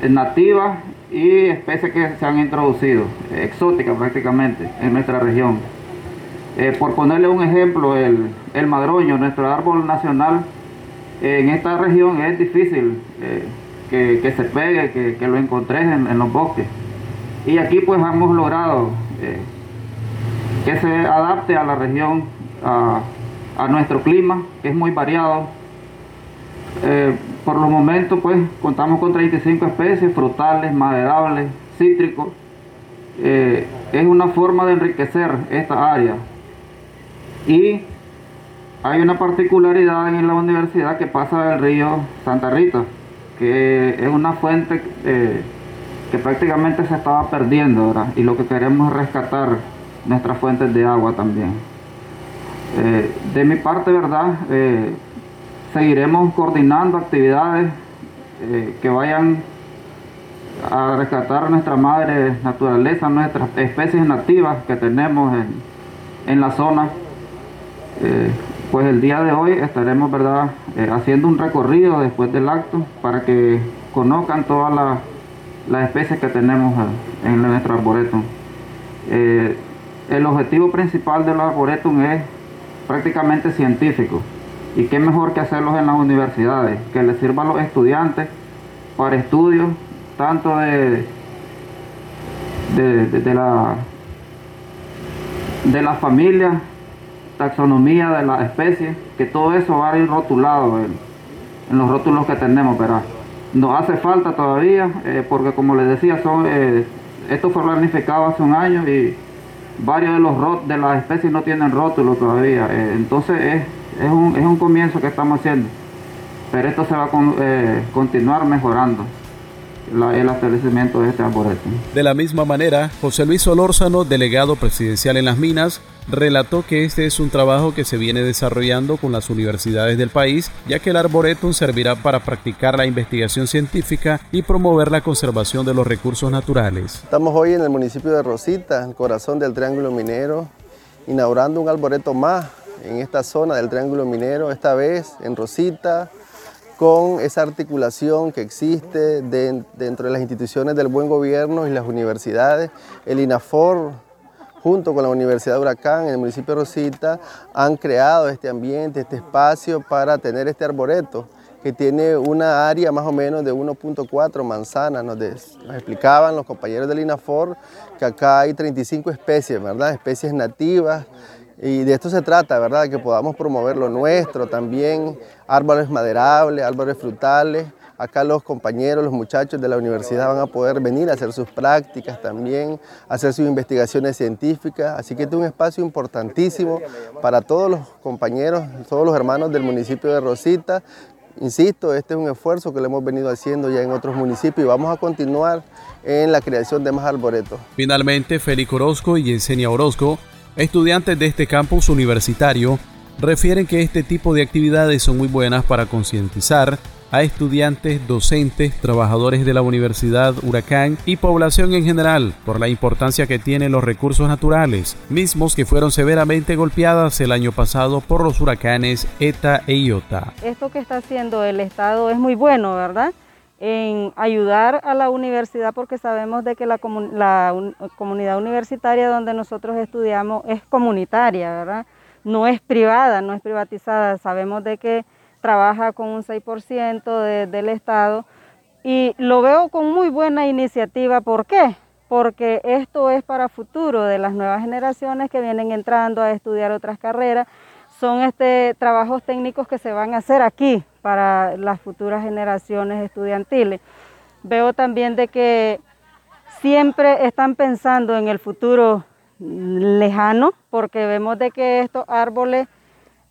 eh, nativas y especies que se han introducido, exóticas prácticamente, en nuestra región. Eh, por ponerle un ejemplo, el, el, madroño, nuestro árbol nacional, en esta región es difícil eh, que, se pegue, que, lo encontres en, los bosques. Y aquí pues hemos logrado eh, que se adapte a la región, a, a, nuestro clima, que es muy variado. Por los momentos pues contamos con 35 especies, frutales, maderables, cítricos. es una forma de enriquecer esta área y hay una particularidad en la universidad que pasa del río Santa Rita, que es una fuente eh, que prácticamente se estaba perdiendo, Y lo que queremos es rescatar nuestras fuentes de agua también. Eh, de mi parte, ¿verdad? Eh, seguiremos coordinando actividades que vayan a rescatar nuestra madre naturaleza, nuestras especies nativas que tenemos en, la zona. Eh, pues el día de hoy estaremos ¿verdad? Eh, haciendo un recorrido después del acto para que conozcan todas las, especies que tenemos en nuestro arboretum. Eh, el objetivo principal del arboretum es prácticamente científico. Y qué mejor que hacerlos en las universidades, que les sirva a los estudiantes para estudios tanto de, de, la de la familia, taxonomía de las especies, que todo eso va a ir rotulado en, los rótulos que tenemos, pero nos hace falta todavía, eh, porque como les decía, son, eh, esto fue planificado hace un año y varios de los de las especies no tienen rótulo todavía, eh, entonces es, es, un, es un comienzo que estamos haciendo, pero esto se va a continuar mejorando el establecimiento de este arboretum. De la misma manera, José Luis Solórzano, delegado presidencial en las minas, relató que este es un trabajo que se viene desarrollando con las universidades del país, ya que el arboretum servirá para practicar la investigación científica y promover la conservación de los recursos naturales. Estamos hoy en el municipio de Rosita, el corazón del Triángulo Minero, inaugurando un arboreto más en esta zona del Triángulo Minero, esta vez en Rosita, con esa articulación que existe dentro de las instituciones del buen gobierno y las universidades. El INAFOR, junto con la Universidad de Huracán en el municipio de Rosita, han creado este ambiente, este espacio para tener este arboreto que tiene una área más o menos de 1.4 manzanas. Nos, nos, explicaban los compañeros del INAFOR que acá hay 35 especies, ¿verdad? Especies nativas y de esto se trata, ¿verdad? Que podamos promover lo nuestro también, árboles maderables, árboles frutales. Acá los compañeros, los muchachos de la universidad van a poder venir a hacer sus prácticas también, hacer sus investigaciones científicas. Así que este es un espacio importantísimo para todos los compañeros, todos los hermanos del municipio de Rosita. Insisto, este es un esfuerzo que lo hemos venido haciendo ya en otros municipios y vamos a continuar en la creación de más arboretos. Finalmente, Félix Orozco y Yesenia Orozco Estudiantes de este campus universitario refieren que este tipo de actividades son muy buenas para concientizar a estudiantes, docentes, trabajadores de la Universidad Huracán y población en general por la importancia que tienen los recursos naturales, mismos que fueron severamente golpeadas el año pasado por los huracanes ETA e IOTA. Esto que está haciendo el Estado es muy bueno, ¿verdad? En ayudar a la universidad porque sabemos de que la, comunidad universitaria donde nosotros estudiamos es comunitaria, ¿verdad? No es privada, no es privatizada. Sabemos de que trabaja con un 6% del Estado y lo veo con muy buena iniciativa. ¿Por qué? Porque esto es para futuro de las nuevas generaciones que vienen entrando a estudiar otras carreras. Son este, trabajos técnicos que se van a hacer aquí, para las futuras generaciones estudiantiles. Veo también de que siempre están pensando en el futuro lejano, porque vemos de que estos árboles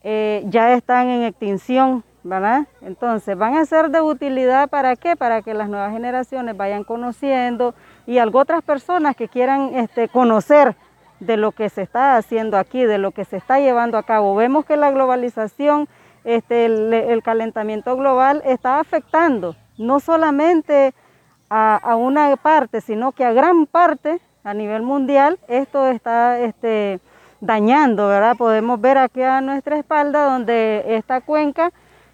eh, ya están en extinción, ¿verdad? Entonces, van a ser de utilidad para qué? Para que las nuevas generaciones vayan conociendo y algo otras personas que quieran este, conocer de lo que se está haciendo aquí, de lo que se está llevando a cabo. Vemos que la globalización este, el, calentamiento global está afectando no solamente a, una parte, sino que a gran parte a nivel mundial esto está este, dañando, ¿verdad? Podemos ver aquí a nuestra espalda donde esta cuenca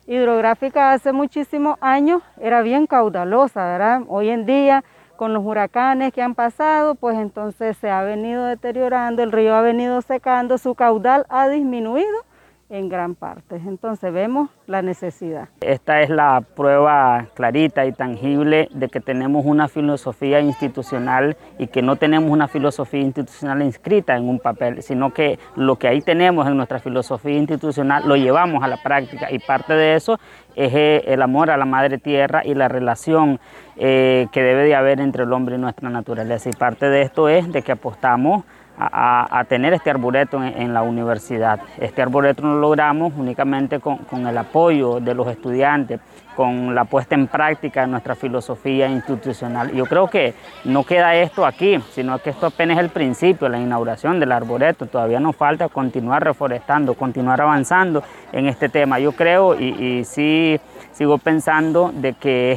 hidrográfica hace muchísimos años era bien caudalosa, ¿verdad? Hoy en día con los huracanes que han pasado, pues entonces se ha venido deteriorando, el río ha venido secando, su caudal ha disminuido en gran parte. Entonces vemos la necesidad. Esta es la prueba clarita y tangible de que tenemos una filosofía institucional y que no tenemos una filosofía institucional inscrita en un papel, sino que lo que ahí tenemos en nuestra filosofía institucional lo llevamos a la práctica y parte de eso es eh, el amor a la madre tierra y la relación eh, que debe de haber entre el hombre y nuestra naturaleza. Y parte de esto es de que apostamos a, tener este arboreto en, la universidad. Este arboreto lo logramos únicamente con, el apoyo de los estudiantes, con la puesta en práctica de nuestra filosofía institucional. Yo creo que no queda esto aquí, sino que esto apenas es el principio, la inauguración del arboreto. Todavía nos falta continuar reforestando, continuar avanzando en este tema. Yo creo y, sí sigo pensando de que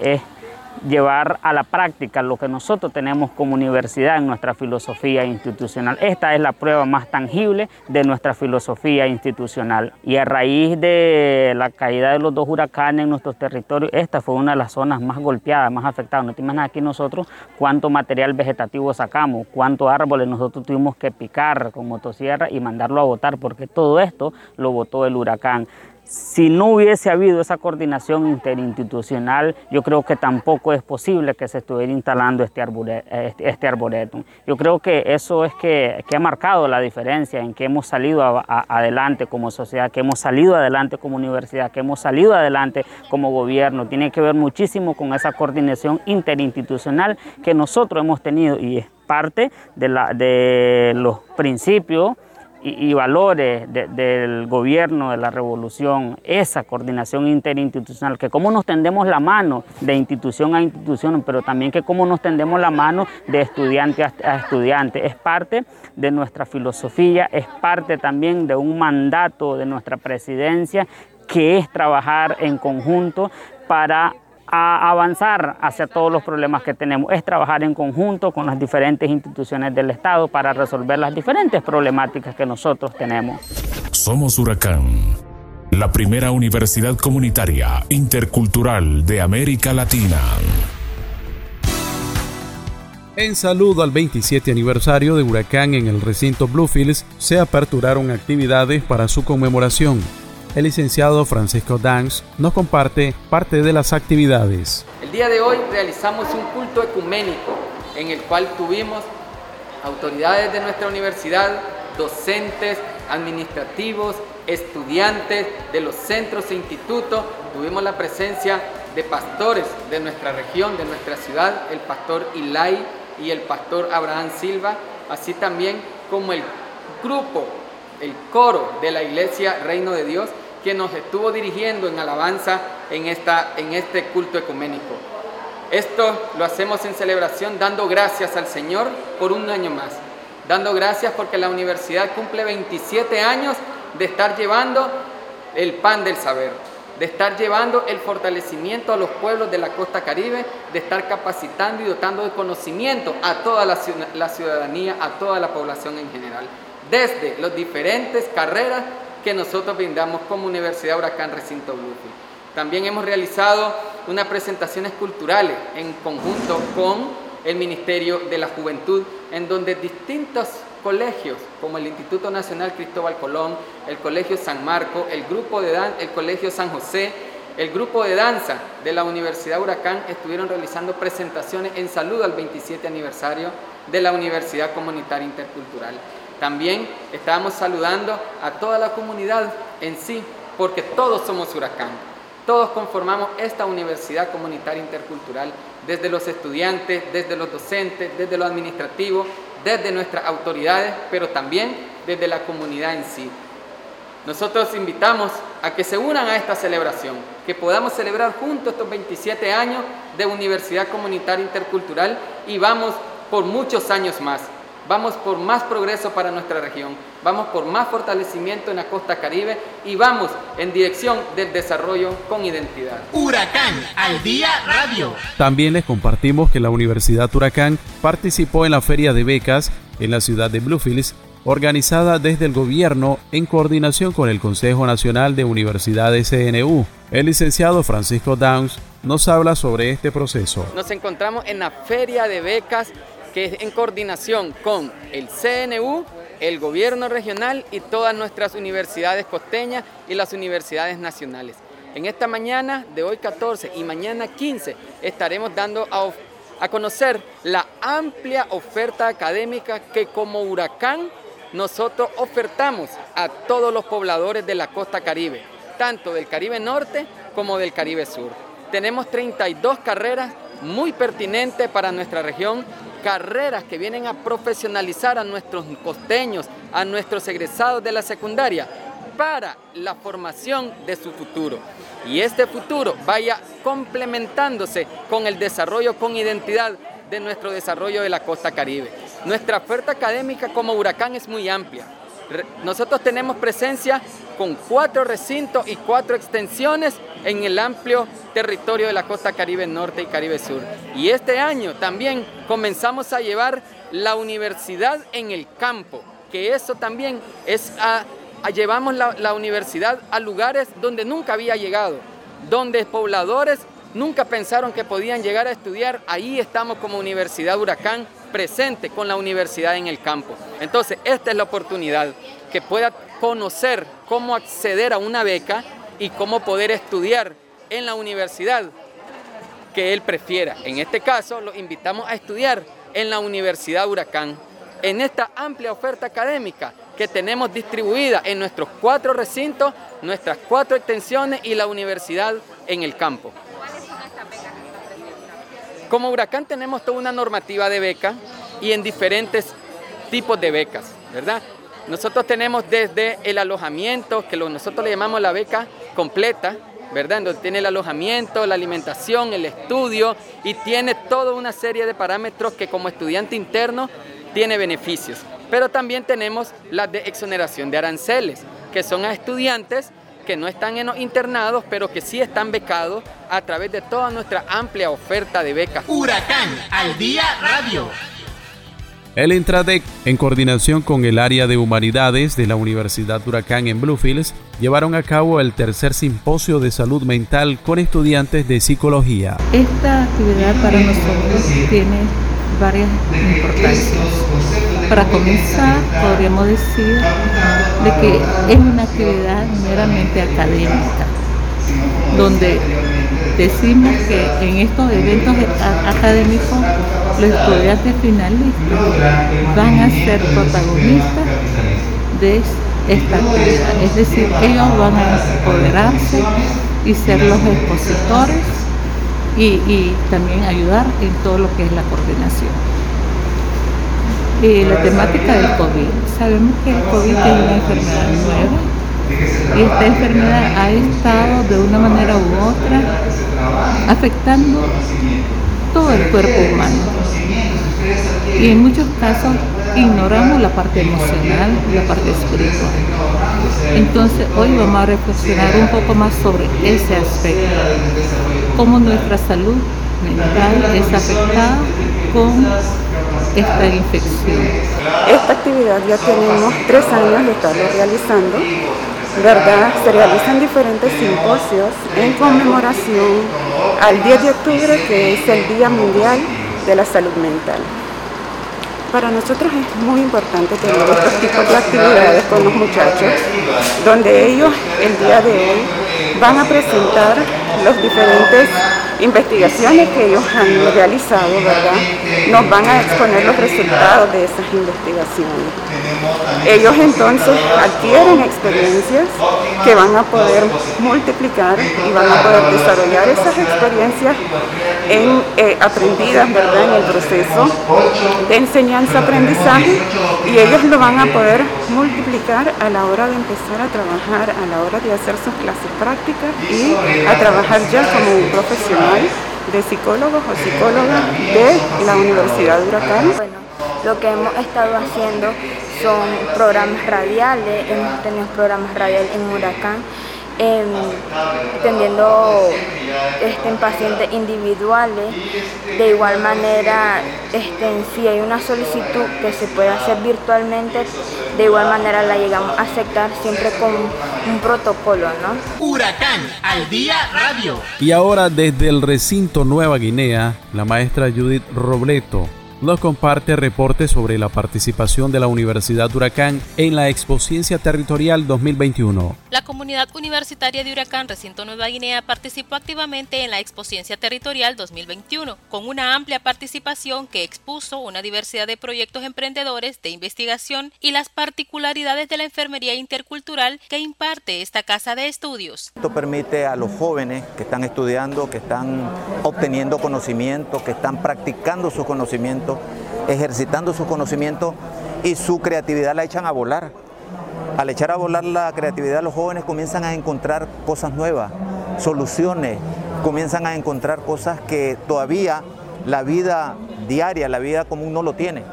es llevar a la práctica lo que nosotros tenemos como universidad en nuestra filosofía institucional. Esta es la prueba más tangible de nuestra filosofía institucional. Y a raíz de la caída de los dos huracanes en nuestros territorios, esta fue una de las zonas más golpeadas, más afectadas. No te imaginas aquí nosotros cuánto material vegetativo sacamos, cuántos árboles nosotros tuvimos que picar con motosierra y mandarlo a botar, porque todo esto lo botó el huracán. Si no hubiese habido esa coordinación interinstitucional, yo creo que tampoco es posible que se estuviera instalando este, este, este arboretum. Yo creo que eso es que, ha marcado la diferencia en que hemos salido adelante como sociedad, que hemos salido adelante como universidad, que hemos salido adelante como gobierno. Tiene que ver muchísimo con esa coordinación interinstitucional que nosotros hemos tenido y es parte de, la, de los principios y, valores del gobierno, de la revolución, esa coordinación interinstitucional, que cómo nos tendemos la mano de institución a institución, pero también que cómo nos tendemos la mano de estudiante a, estudiante. Es parte de nuestra filosofía, es parte también de un mandato de nuestra presidencia, que es trabajar en conjunto para a avanzar hacia todos los problemas que tenemos, es trabajar en conjunto con las diferentes instituciones del Estado para resolver las diferentes problemáticas que nosotros tenemos. Somos Huracán, la primera universidad comunitaria intercultural de América Latina. En saludo al 27 aniversario de Huracán en el recinto Bluefields, se aperturaron actividades para su conmemoración el licenciado Francisco Danz nos comparte parte de las actividades. El día de hoy realizamos un culto ecuménico en el cual tuvimos autoridades de nuestra universidad, docentes, administrativos, estudiantes de los centros e institutos, tuvimos la presencia de pastores de nuestra región, de nuestra ciudad, el pastor Ilay y el pastor Abraham Silva, así también como el grupo el coro de la iglesia Reino de Dios, que nos estuvo dirigiendo en alabanza en, esta, en este culto ecuménico. Esto lo hacemos en celebración dando gracias al Señor por un año más, dando gracias porque la universidad cumple 27 años de estar llevando el pan del saber, de estar llevando el fortalecimiento a los pueblos de la costa caribe, de estar capacitando y dotando de conocimiento a toda la ciudadanía, a toda la población en general desde las diferentes carreras que nosotros brindamos como Universidad Huracán Recinto Bluefield. También hemos realizado unas presentaciones culturales en conjunto con el Ministerio de la Juventud, en donde distintos colegios, como el Instituto Nacional Cristóbal Colón, el Colegio San Marco, el, grupo de el Colegio San José, el grupo de danza de la Universidad Huracán estuvieron realizando presentaciones en saludo al 27 aniversario de la Universidad Comunitaria Intercultural. También estábamos saludando a toda la comunidad en sí, porque todos somos Huracán. Todos conformamos esta universidad comunitaria intercultural, desde los estudiantes, desde los docentes, desde lo administrativo, desde nuestras autoridades, pero también desde la comunidad en sí. Nosotros invitamos a que se unan a esta celebración, que podamos celebrar juntos estos 27 años de Universidad Comunitaria Intercultural y vamos por muchos años más. Vamos por más progreso para nuestra región, vamos por más fortalecimiento en la costa caribe y vamos en dirección del desarrollo con identidad. Huracán al día radio. También les compartimos que la Universidad Huracán participó en la feria de becas en la ciudad de Bluefields organizada desde el gobierno en coordinación con el Consejo Nacional de Universidades CNU. El licenciado Francisco Downs nos habla sobre este proceso. Nos encontramos en la feria de becas que es en coordinación con el CNU, el gobierno regional y todas nuestras universidades costeñas y las universidades nacionales. En esta mañana de hoy 14 y mañana 15 estaremos dando a, a conocer la amplia oferta académica que como huracán nosotros ofertamos a todos los pobladores de la costa caribe, tanto del Caribe Norte como del Caribe Sur. Tenemos 32 carreras muy pertinentes para nuestra región carreras que vienen a profesionalizar a nuestros costeños, a nuestros egresados de la secundaria para la formación de su futuro. Y este futuro vaya complementándose con el desarrollo con identidad de nuestro desarrollo de la costa caribe. Nuestra oferta académica como huracán es muy amplia. Nosotros tenemos presencia con cuatro recintos y cuatro extensiones en el amplio territorio de la costa Caribe Norte y Caribe Sur. Y este año también comenzamos a llevar la universidad en el campo, que eso también es a, llevamos la, la universidad a lugares donde nunca había llegado, donde pobladores nunca pensaron que podían llegar a estudiar, ahí estamos como Universidad Huracán presente con la universidad en el campo. Entonces, esta es la oportunidad que pueda conocer cómo acceder a una beca y cómo poder estudiar en la universidad que él prefiera. En este caso, lo invitamos a estudiar en la Universidad Huracán, en esta amplia oferta académica que tenemos distribuida en nuestros cuatro recintos, nuestras cuatro extensiones y la universidad en el campo. Como Huracán tenemos toda una normativa de beca y en diferentes tipos de becas, ¿verdad? Nosotros tenemos desde el alojamiento, que nosotros le llamamos la beca completa, ¿verdad? Donde tiene el alojamiento, la alimentación, el estudio y tiene toda una serie de parámetros que como estudiante interno tiene beneficios. Pero también tenemos las de exoneración de aranceles, que son a estudiantes que no están en internados, pero que sí están becados a través de toda nuestra amplia oferta de becas. Huracán al día radio. El Intradec, en coordinación con el área de humanidades de la Universidad Huracán en Bluefields, llevaron a cabo el tercer simposio de salud mental con estudiantes de psicología. Esta actividad para nosotros tiene varias importancias. Para comenzar, podríamos decir de que es una actividad meramente académica, donde decimos que en estos eventos académicos los estudiantes finalistas van a ser protagonistas de esta actividad, es decir, ellos van a empoderarse y ser los expositores y, y también ayudar en todo lo que es la coordinación la temática del COVID. Sabemos que el COVID es una enfermedad nueva y esta enfermedad ha estado de una manera u otra afectando todo el cuerpo humano. Y en muchos casos ignoramos la parte emocional y la parte espiritual. Entonces hoy vamos a reflexionar un poco más sobre ese aspecto, cómo nuestra salud mental es afectada con esta infección. Esta actividad ya tenemos tres años de estarlo realizando, ¿verdad? Se realizan diferentes simposios en conmemoración al 10 de octubre, que es el Día Mundial de la Salud Mental. Para nosotros es muy importante tener estos tipos de actividades con los muchachos, donde ellos el día de hoy van a presentar los diferentes investigaciones que ellos han realizado, ¿verdad? Nos van a exponer los resultados de esas investigaciones. Ellos entonces adquieren experiencias que van a poder multiplicar y van a poder desarrollar esas experiencias en, eh, aprendidas, ¿verdad? En el proceso de enseñanza-aprendizaje y ellos lo van a poder multiplicar a la hora de empezar a trabajar, a la hora de hacer sus clases prácticas y a trabajar ya como un profesional de psicólogos o psicólogas de la Universidad de Huracán. Bueno, lo que hemos estado haciendo son programas radiales, hemos tenido programas radiales en Huracán, eh, atendiendo este, en pacientes individuales. De igual manera, este, si hay una solicitud que se puede hacer virtualmente, de igual manera la llegamos a aceptar siempre con un protocolo, ¿no? Huracán al día radio. Y ahora desde el recinto Nueva Guinea, la maestra Judith Robleto nos comparte reportes sobre la participación de la Universidad Huracán en la Expociencia Territorial 2021. La comunidad universitaria de Huracán Recinto Nueva Guinea participó activamente en la Expociencia Territorial 2021, con una amplia participación que expuso una diversidad de proyectos emprendedores de investigación y las particularidades de la enfermería intercultural que imparte esta casa de estudios. Esto permite a los jóvenes que están estudiando, que están obteniendo conocimiento, que están practicando su ejercitando su conocimiento y su creatividad la echan a volar. Al echar a volar la creatividad, los jóvenes comienzan a encontrar cosas nuevas, soluciones, comienzan a encontrar cosas que todavía la vida diaria, la vida común no lo tiene.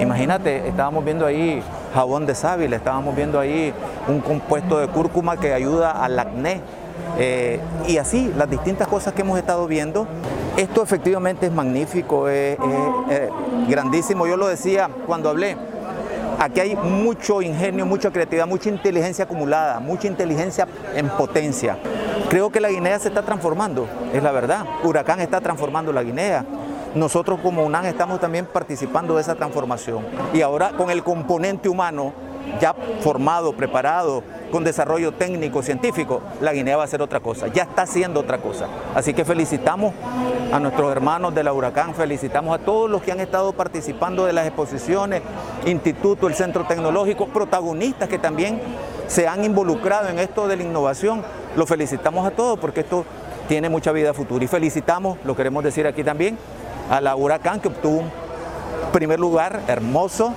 Imagínate, estábamos viendo ahí jabón de sábila, estábamos viendo ahí un compuesto de cúrcuma que ayuda al acné. Eh, y así, las distintas cosas que hemos estado viendo. Esto efectivamente es magnífico, es grandísimo. Yo lo decía cuando hablé, aquí hay mucho ingenio, mucha creatividad, mucha inteligencia acumulada, mucha inteligencia en potencia. Creo que la Guinea se está transformando, es la verdad. Huracán está transformando la Guinea. Nosotros como UNAM estamos también participando de esa transformación. Y ahora con el componente humano ya formado, preparado, con desarrollo técnico, científico, la Guinea va a ser otra cosa, ya está haciendo otra cosa. Así que felicitamos a nuestros hermanos de la Huracán, felicitamos a todos los que han estado participando de las exposiciones, instituto, el centro tecnológico, protagonistas que también se han involucrado en esto de la innovación. Los felicitamos a todos porque esto tiene mucha vida futura y felicitamos, lo queremos decir aquí también, a la Huracán que obtuvo un primer lugar hermoso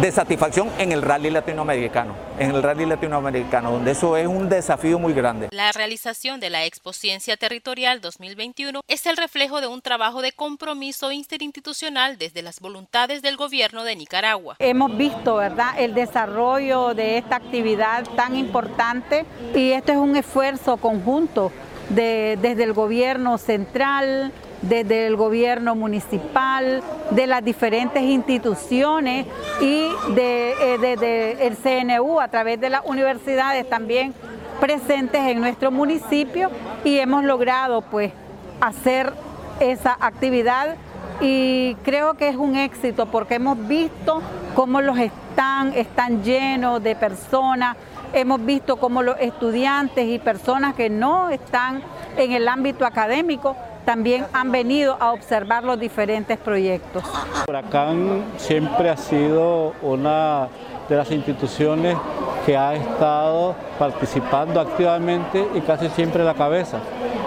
de satisfacción en el rally latinoamericano, en el rally latinoamericano, donde eso es un desafío muy grande. La realización de la Expo Ciencia Territorial 2021 es el reflejo de un trabajo de compromiso interinstitucional desde las voluntades del gobierno de Nicaragua. Hemos visto, ¿verdad?, el desarrollo de esta actividad tan importante y esto es un esfuerzo conjunto de, desde el gobierno central, desde el gobierno municipal, de las diferentes instituciones y de, eh, el CNU a través de las universidades también presentes en nuestro municipio y hemos logrado pues hacer esa actividad. Y creo que es un éxito porque hemos visto cómo los están, están llenos de personas, hemos visto cómo los estudiantes y personas que no están en el ámbito académico también han venido a observar los diferentes proyectos. Huracán siempre ha sido una de las instituciones que ha estado participando activamente y casi siempre a la cabeza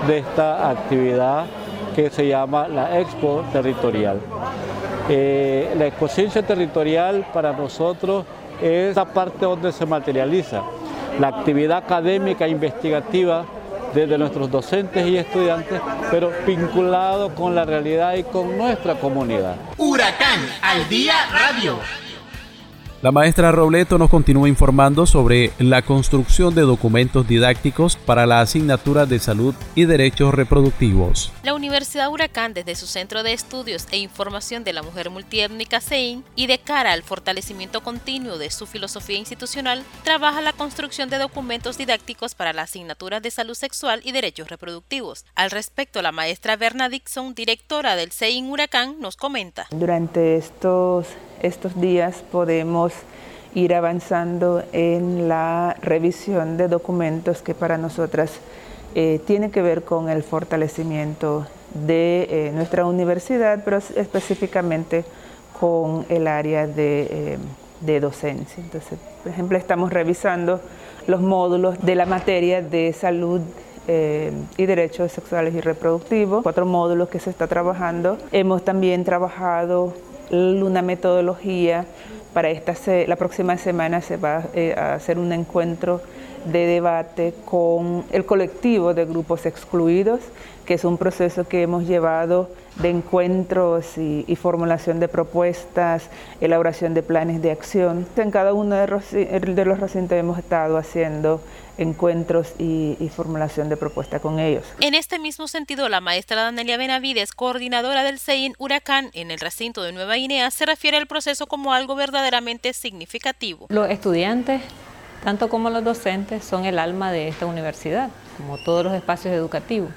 de esta actividad que se llama la Expo Territorial. Eh, la Excelencia Territorial para nosotros es la parte donde se materializa la actividad académica e investigativa desde nuestros docentes y estudiantes, pero vinculado con la realidad y con nuestra comunidad. Huracán al día radio. La maestra Robleto nos continúa informando sobre la construcción de documentos didácticos para la asignatura de salud y derechos reproductivos. La Universidad Huracán, desde su Centro de Estudios e Información de la Mujer Multiétnica CEIN y de cara al fortalecimiento continuo de su filosofía institucional, trabaja la construcción de documentos didácticos para la asignatura de salud sexual y derechos reproductivos. Al respecto, la maestra Berna Dixon, directora del CEIN Huracán, nos comenta. Durante estos estos días podemos ir avanzando en la revisión de documentos que para nosotras eh, tiene que ver con el fortalecimiento de eh, nuestra universidad, pero específicamente con el área de, eh, de, docencia. Entonces, por ejemplo, estamos revisando los módulos de la materia de salud y derechos sexuales y reproductivos, cuatro módulos que se está trabajando. Hemos también trabajado una metodología. Para esta la próxima semana se va eh, a hacer un encuentro de debate con el colectivo de grupos excluidos, que es un proceso que hemos llevado de encuentros y, y, formulación de propuestas, elaboración de planes de acción. En cada uno de los recintos hemos estado haciendo encuentros y, formulación de propuesta con ellos. En este mismo sentido, la maestra Danelia Benavides, coordinadora del CEIN Huracán en el recinto de Nueva Guinea, se refiere al proceso como algo verdaderamente significativo. Los estudiantes, tanto como los docentes, son el alma de esta universidad, como todos los espacios educativos.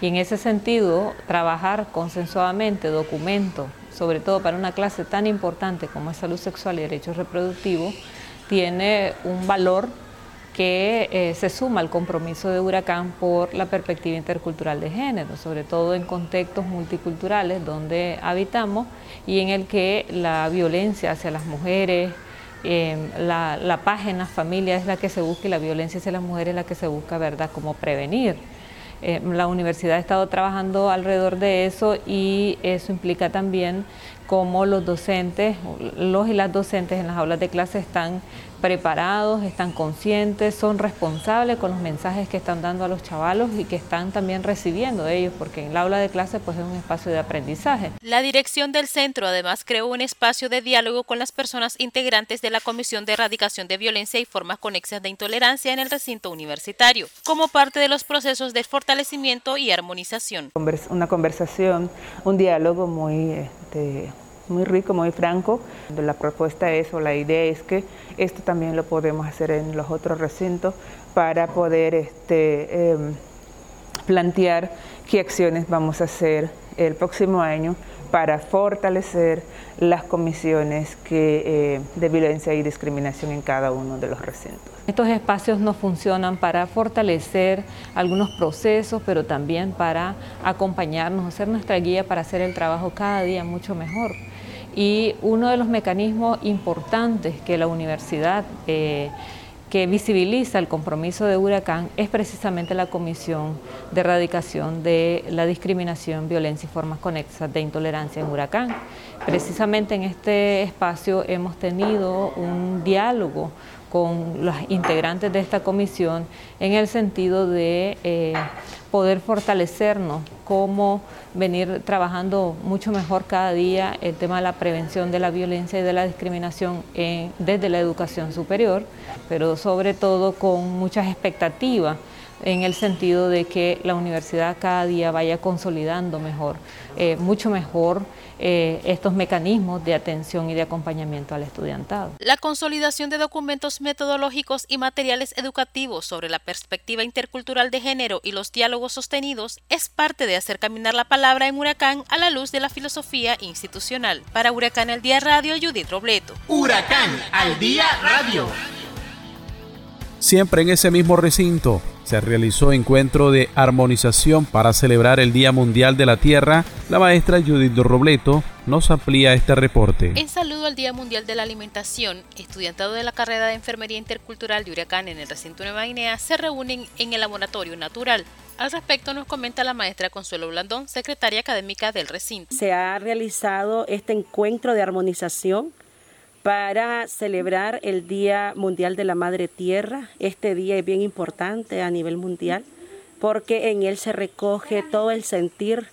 Y en ese sentido, trabajar consensuadamente documentos, sobre todo para una clase tan importante como es salud sexual y derechos reproductivos, tiene un valor que eh, se suma al compromiso de Huracán por la perspectiva intercultural de género, sobre todo en contextos multiculturales donde habitamos y en el que la violencia hacia las mujeres, em, la, página familia es la que se busca y la violencia hacia las mujeres es la que se busca, ¿verdad?, como prevenir. Em, la universidad ha estado trabajando alrededor de eso y eso implica también cómo los docentes, los y las docentes en las aulas de clase están preparados, están conscientes, son responsables con los mensajes que están dando a los chavalos y que están también recibiendo de ellos, porque en el aula de clase pues es un espacio de aprendizaje. La dirección del centro además creó un espacio de diálogo con las personas integrantes de la Comisión de Erradicación de Violencia y Formas Conexas de Intolerancia en el recinto universitario, como parte de los procesos de fortalecimiento y armonización. Una conversación, un diálogo muy... Este, muy rico, muy franco. La propuesta es o la idea es que esto también lo podemos hacer en los otros recintos para poder este, em, plantear qué acciones vamos a hacer el próximo año para fortalecer las comisiones que, eh, de violencia y discriminación en cada uno de los recintos. Estos espacios nos funcionan para fortalecer algunos procesos, pero también para acompañarnos, hacer nuestra guía para hacer el trabajo cada día mucho mejor. Y uno de los mecanismos importantes que la universidad eh, que visibiliza el compromiso de Huracán es precisamente la Comisión de Erradicación de la Discriminación, Violencia y Formas Conexas de Intolerancia en Huracán. Precisamente en este espacio hemos tenido un diálogo con los integrantes de esta comisión en el sentido de eh, poder fortalecernos, cómo venir trabajando mucho mejor cada día el tema de la prevención de la violencia y de la discriminación desde la educación superior, pero sobre todo con muchas expectativas en el sentido de que la universidad cada día vaya consolidando mejor, eh, mucho mejor eh, estos mecanismos de atención y de acompañamiento al estudiantado. La consolidación de documentos metodológicos y materiales educativos sobre la perspectiva intercultural de género y los diálogos sostenidos es parte de hacer caminar la palabra en Huracán a la luz de la filosofía institucional. Para Huracán al Día Radio, Judith Robleto. Huracán al Día Radio. Siempre en ese mismo recinto se realizó encuentro de armonización para celebrar el Día Mundial de la Tierra. La maestra Judith Robleto nos amplía este reporte. En saludo al Día Mundial de la Alimentación, estudiantado de la carrera de Enfermería Intercultural de Huracán en el recinto Nueva Guinea se reúnen en el laboratorio natural. Al respecto nos comenta la maestra Consuelo Blandón, secretaria académica del recinto. Se ha realizado este encuentro de armonización para celebrar el Día Mundial de la Madre Tierra. Este día es bien importante a nivel mundial porque en él se recoge todo el sentir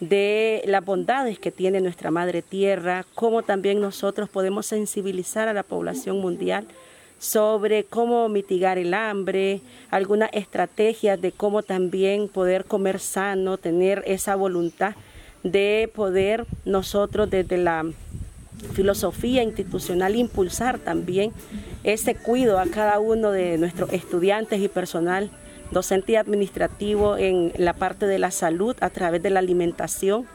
de las bondades que tiene nuestra Madre Tierra, cómo también nosotros podemos sensibilizar a la población mundial sobre cómo mitigar el hambre, algunas estrategias de cómo también poder comer sano, tener esa voluntad de poder nosotros desde la filosofía institucional, impulsar también ese cuidado a cada uno de nuestros estudiantes y personal docente y administrativo en la parte de la salud a través de la alimentación,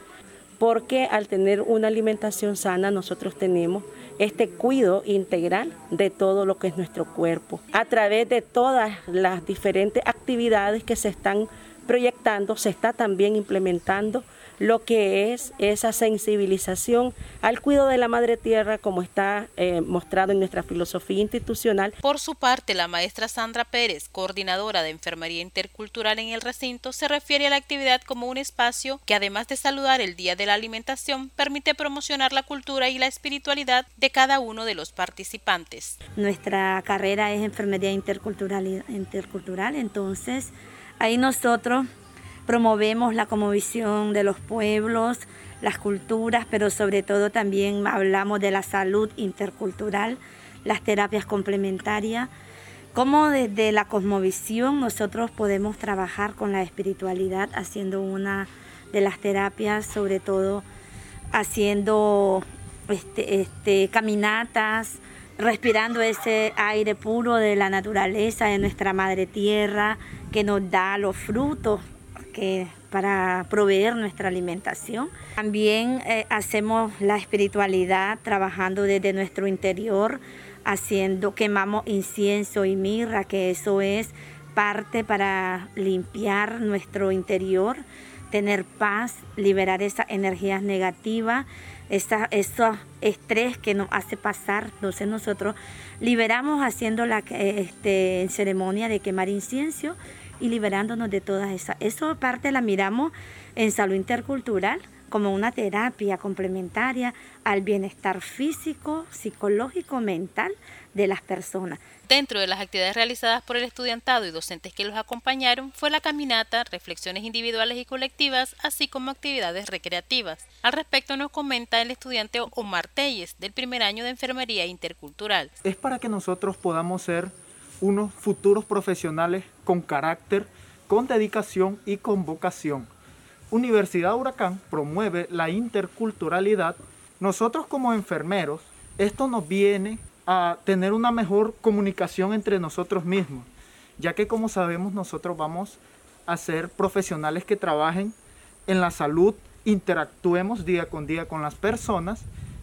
porque al tener una alimentación sana nosotros tenemos este cuidado integral de todo lo que es nuestro cuerpo, a través de todas las diferentes actividades que se están proyectando, se está también implementando lo que es esa sensibilización al cuidado de la madre tierra como está eh, mostrado en nuestra filosofía institucional. Por su parte, la maestra Sandra Pérez, coordinadora de Enfermería Intercultural en el recinto, se refiere a la actividad como un espacio que además de saludar el Día de la Alimentación, permite promocionar la cultura y la espiritualidad de cada uno de los participantes. Nuestra carrera es Enfermería Intercultural, intercultural entonces ahí nosotros promovemos la conmovisión de los pueblos, las culturas, pero sobre todo también hablamos de la salud intercultural, las terapias complementarias, cómo desde la cosmovisión nosotros podemos trabajar con la espiritualidad haciendo una de las terapias, sobre todo haciendo este, este, caminatas, respirando ese aire puro de la naturaleza, de nuestra madre tierra, que nos da los frutos para proveer nuestra alimentación. También eh, hacemos la espiritualidad trabajando desde nuestro interior, haciendo, quemamos incienso y mirra, que eso es parte para limpiar nuestro interior, tener paz, liberar esas energías negativas, esa, esos estrés que nos hace pasar. Entonces nosotros liberamos haciendo la este, ceremonia de quemar incienso y liberándonos de todas esas. Eso parte la miramos en salud intercultural como una terapia complementaria al bienestar físico, psicológico, mental de las personas. Dentro de las actividades realizadas por el estudiantado y docentes que los acompañaron fue la caminata, reflexiones individuales y colectivas, así como actividades recreativas. Al respecto nos comenta el estudiante Omar Telles, del primer año de Enfermería Intercultural. Es para que nosotros podamos ser unos futuros profesionales con carácter, con dedicación y con vocación. Universidad Huracán promueve la interculturalidad. Nosotros como enfermeros, esto nos viene a tener una mejor comunicación entre nosotros mismos, ya que como sabemos nosotros vamos a ser profesionales que trabajen en la salud, interactuemos día con día con las personas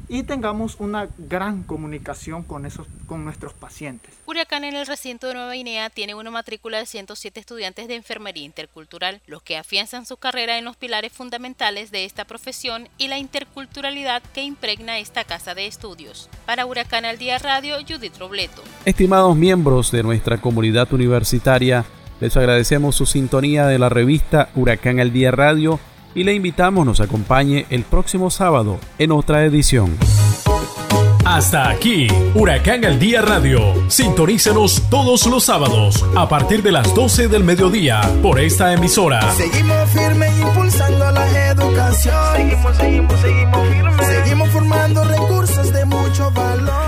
y tengamos una gran comunicación con, esos, con nuestros pacientes. Huracán en el recinto de Nueva Guinea tiene una matrícula de 107 estudiantes de enfermería intercultural, los que afianzan su carrera en los pilares fundamentales de esta profesión y la interculturalidad que impregna esta casa de estudios. Para Huracán al Día Radio, Judith Robleto. Estimados miembros de nuestra comunidad universitaria, les agradecemos su sintonía de la revista Huracán al Día Radio y le invitamos nos acompañe el próximo sábado en otra edición. Hasta aquí, Huracán al Día Radio. Sintonícenos todos los sábados a partir de las 12 del mediodía por esta emisora. Seguimos firmes impulsando la educación. Seguimos, seguimos, seguimos firmes. Seguimos formando recursos de mucho valor.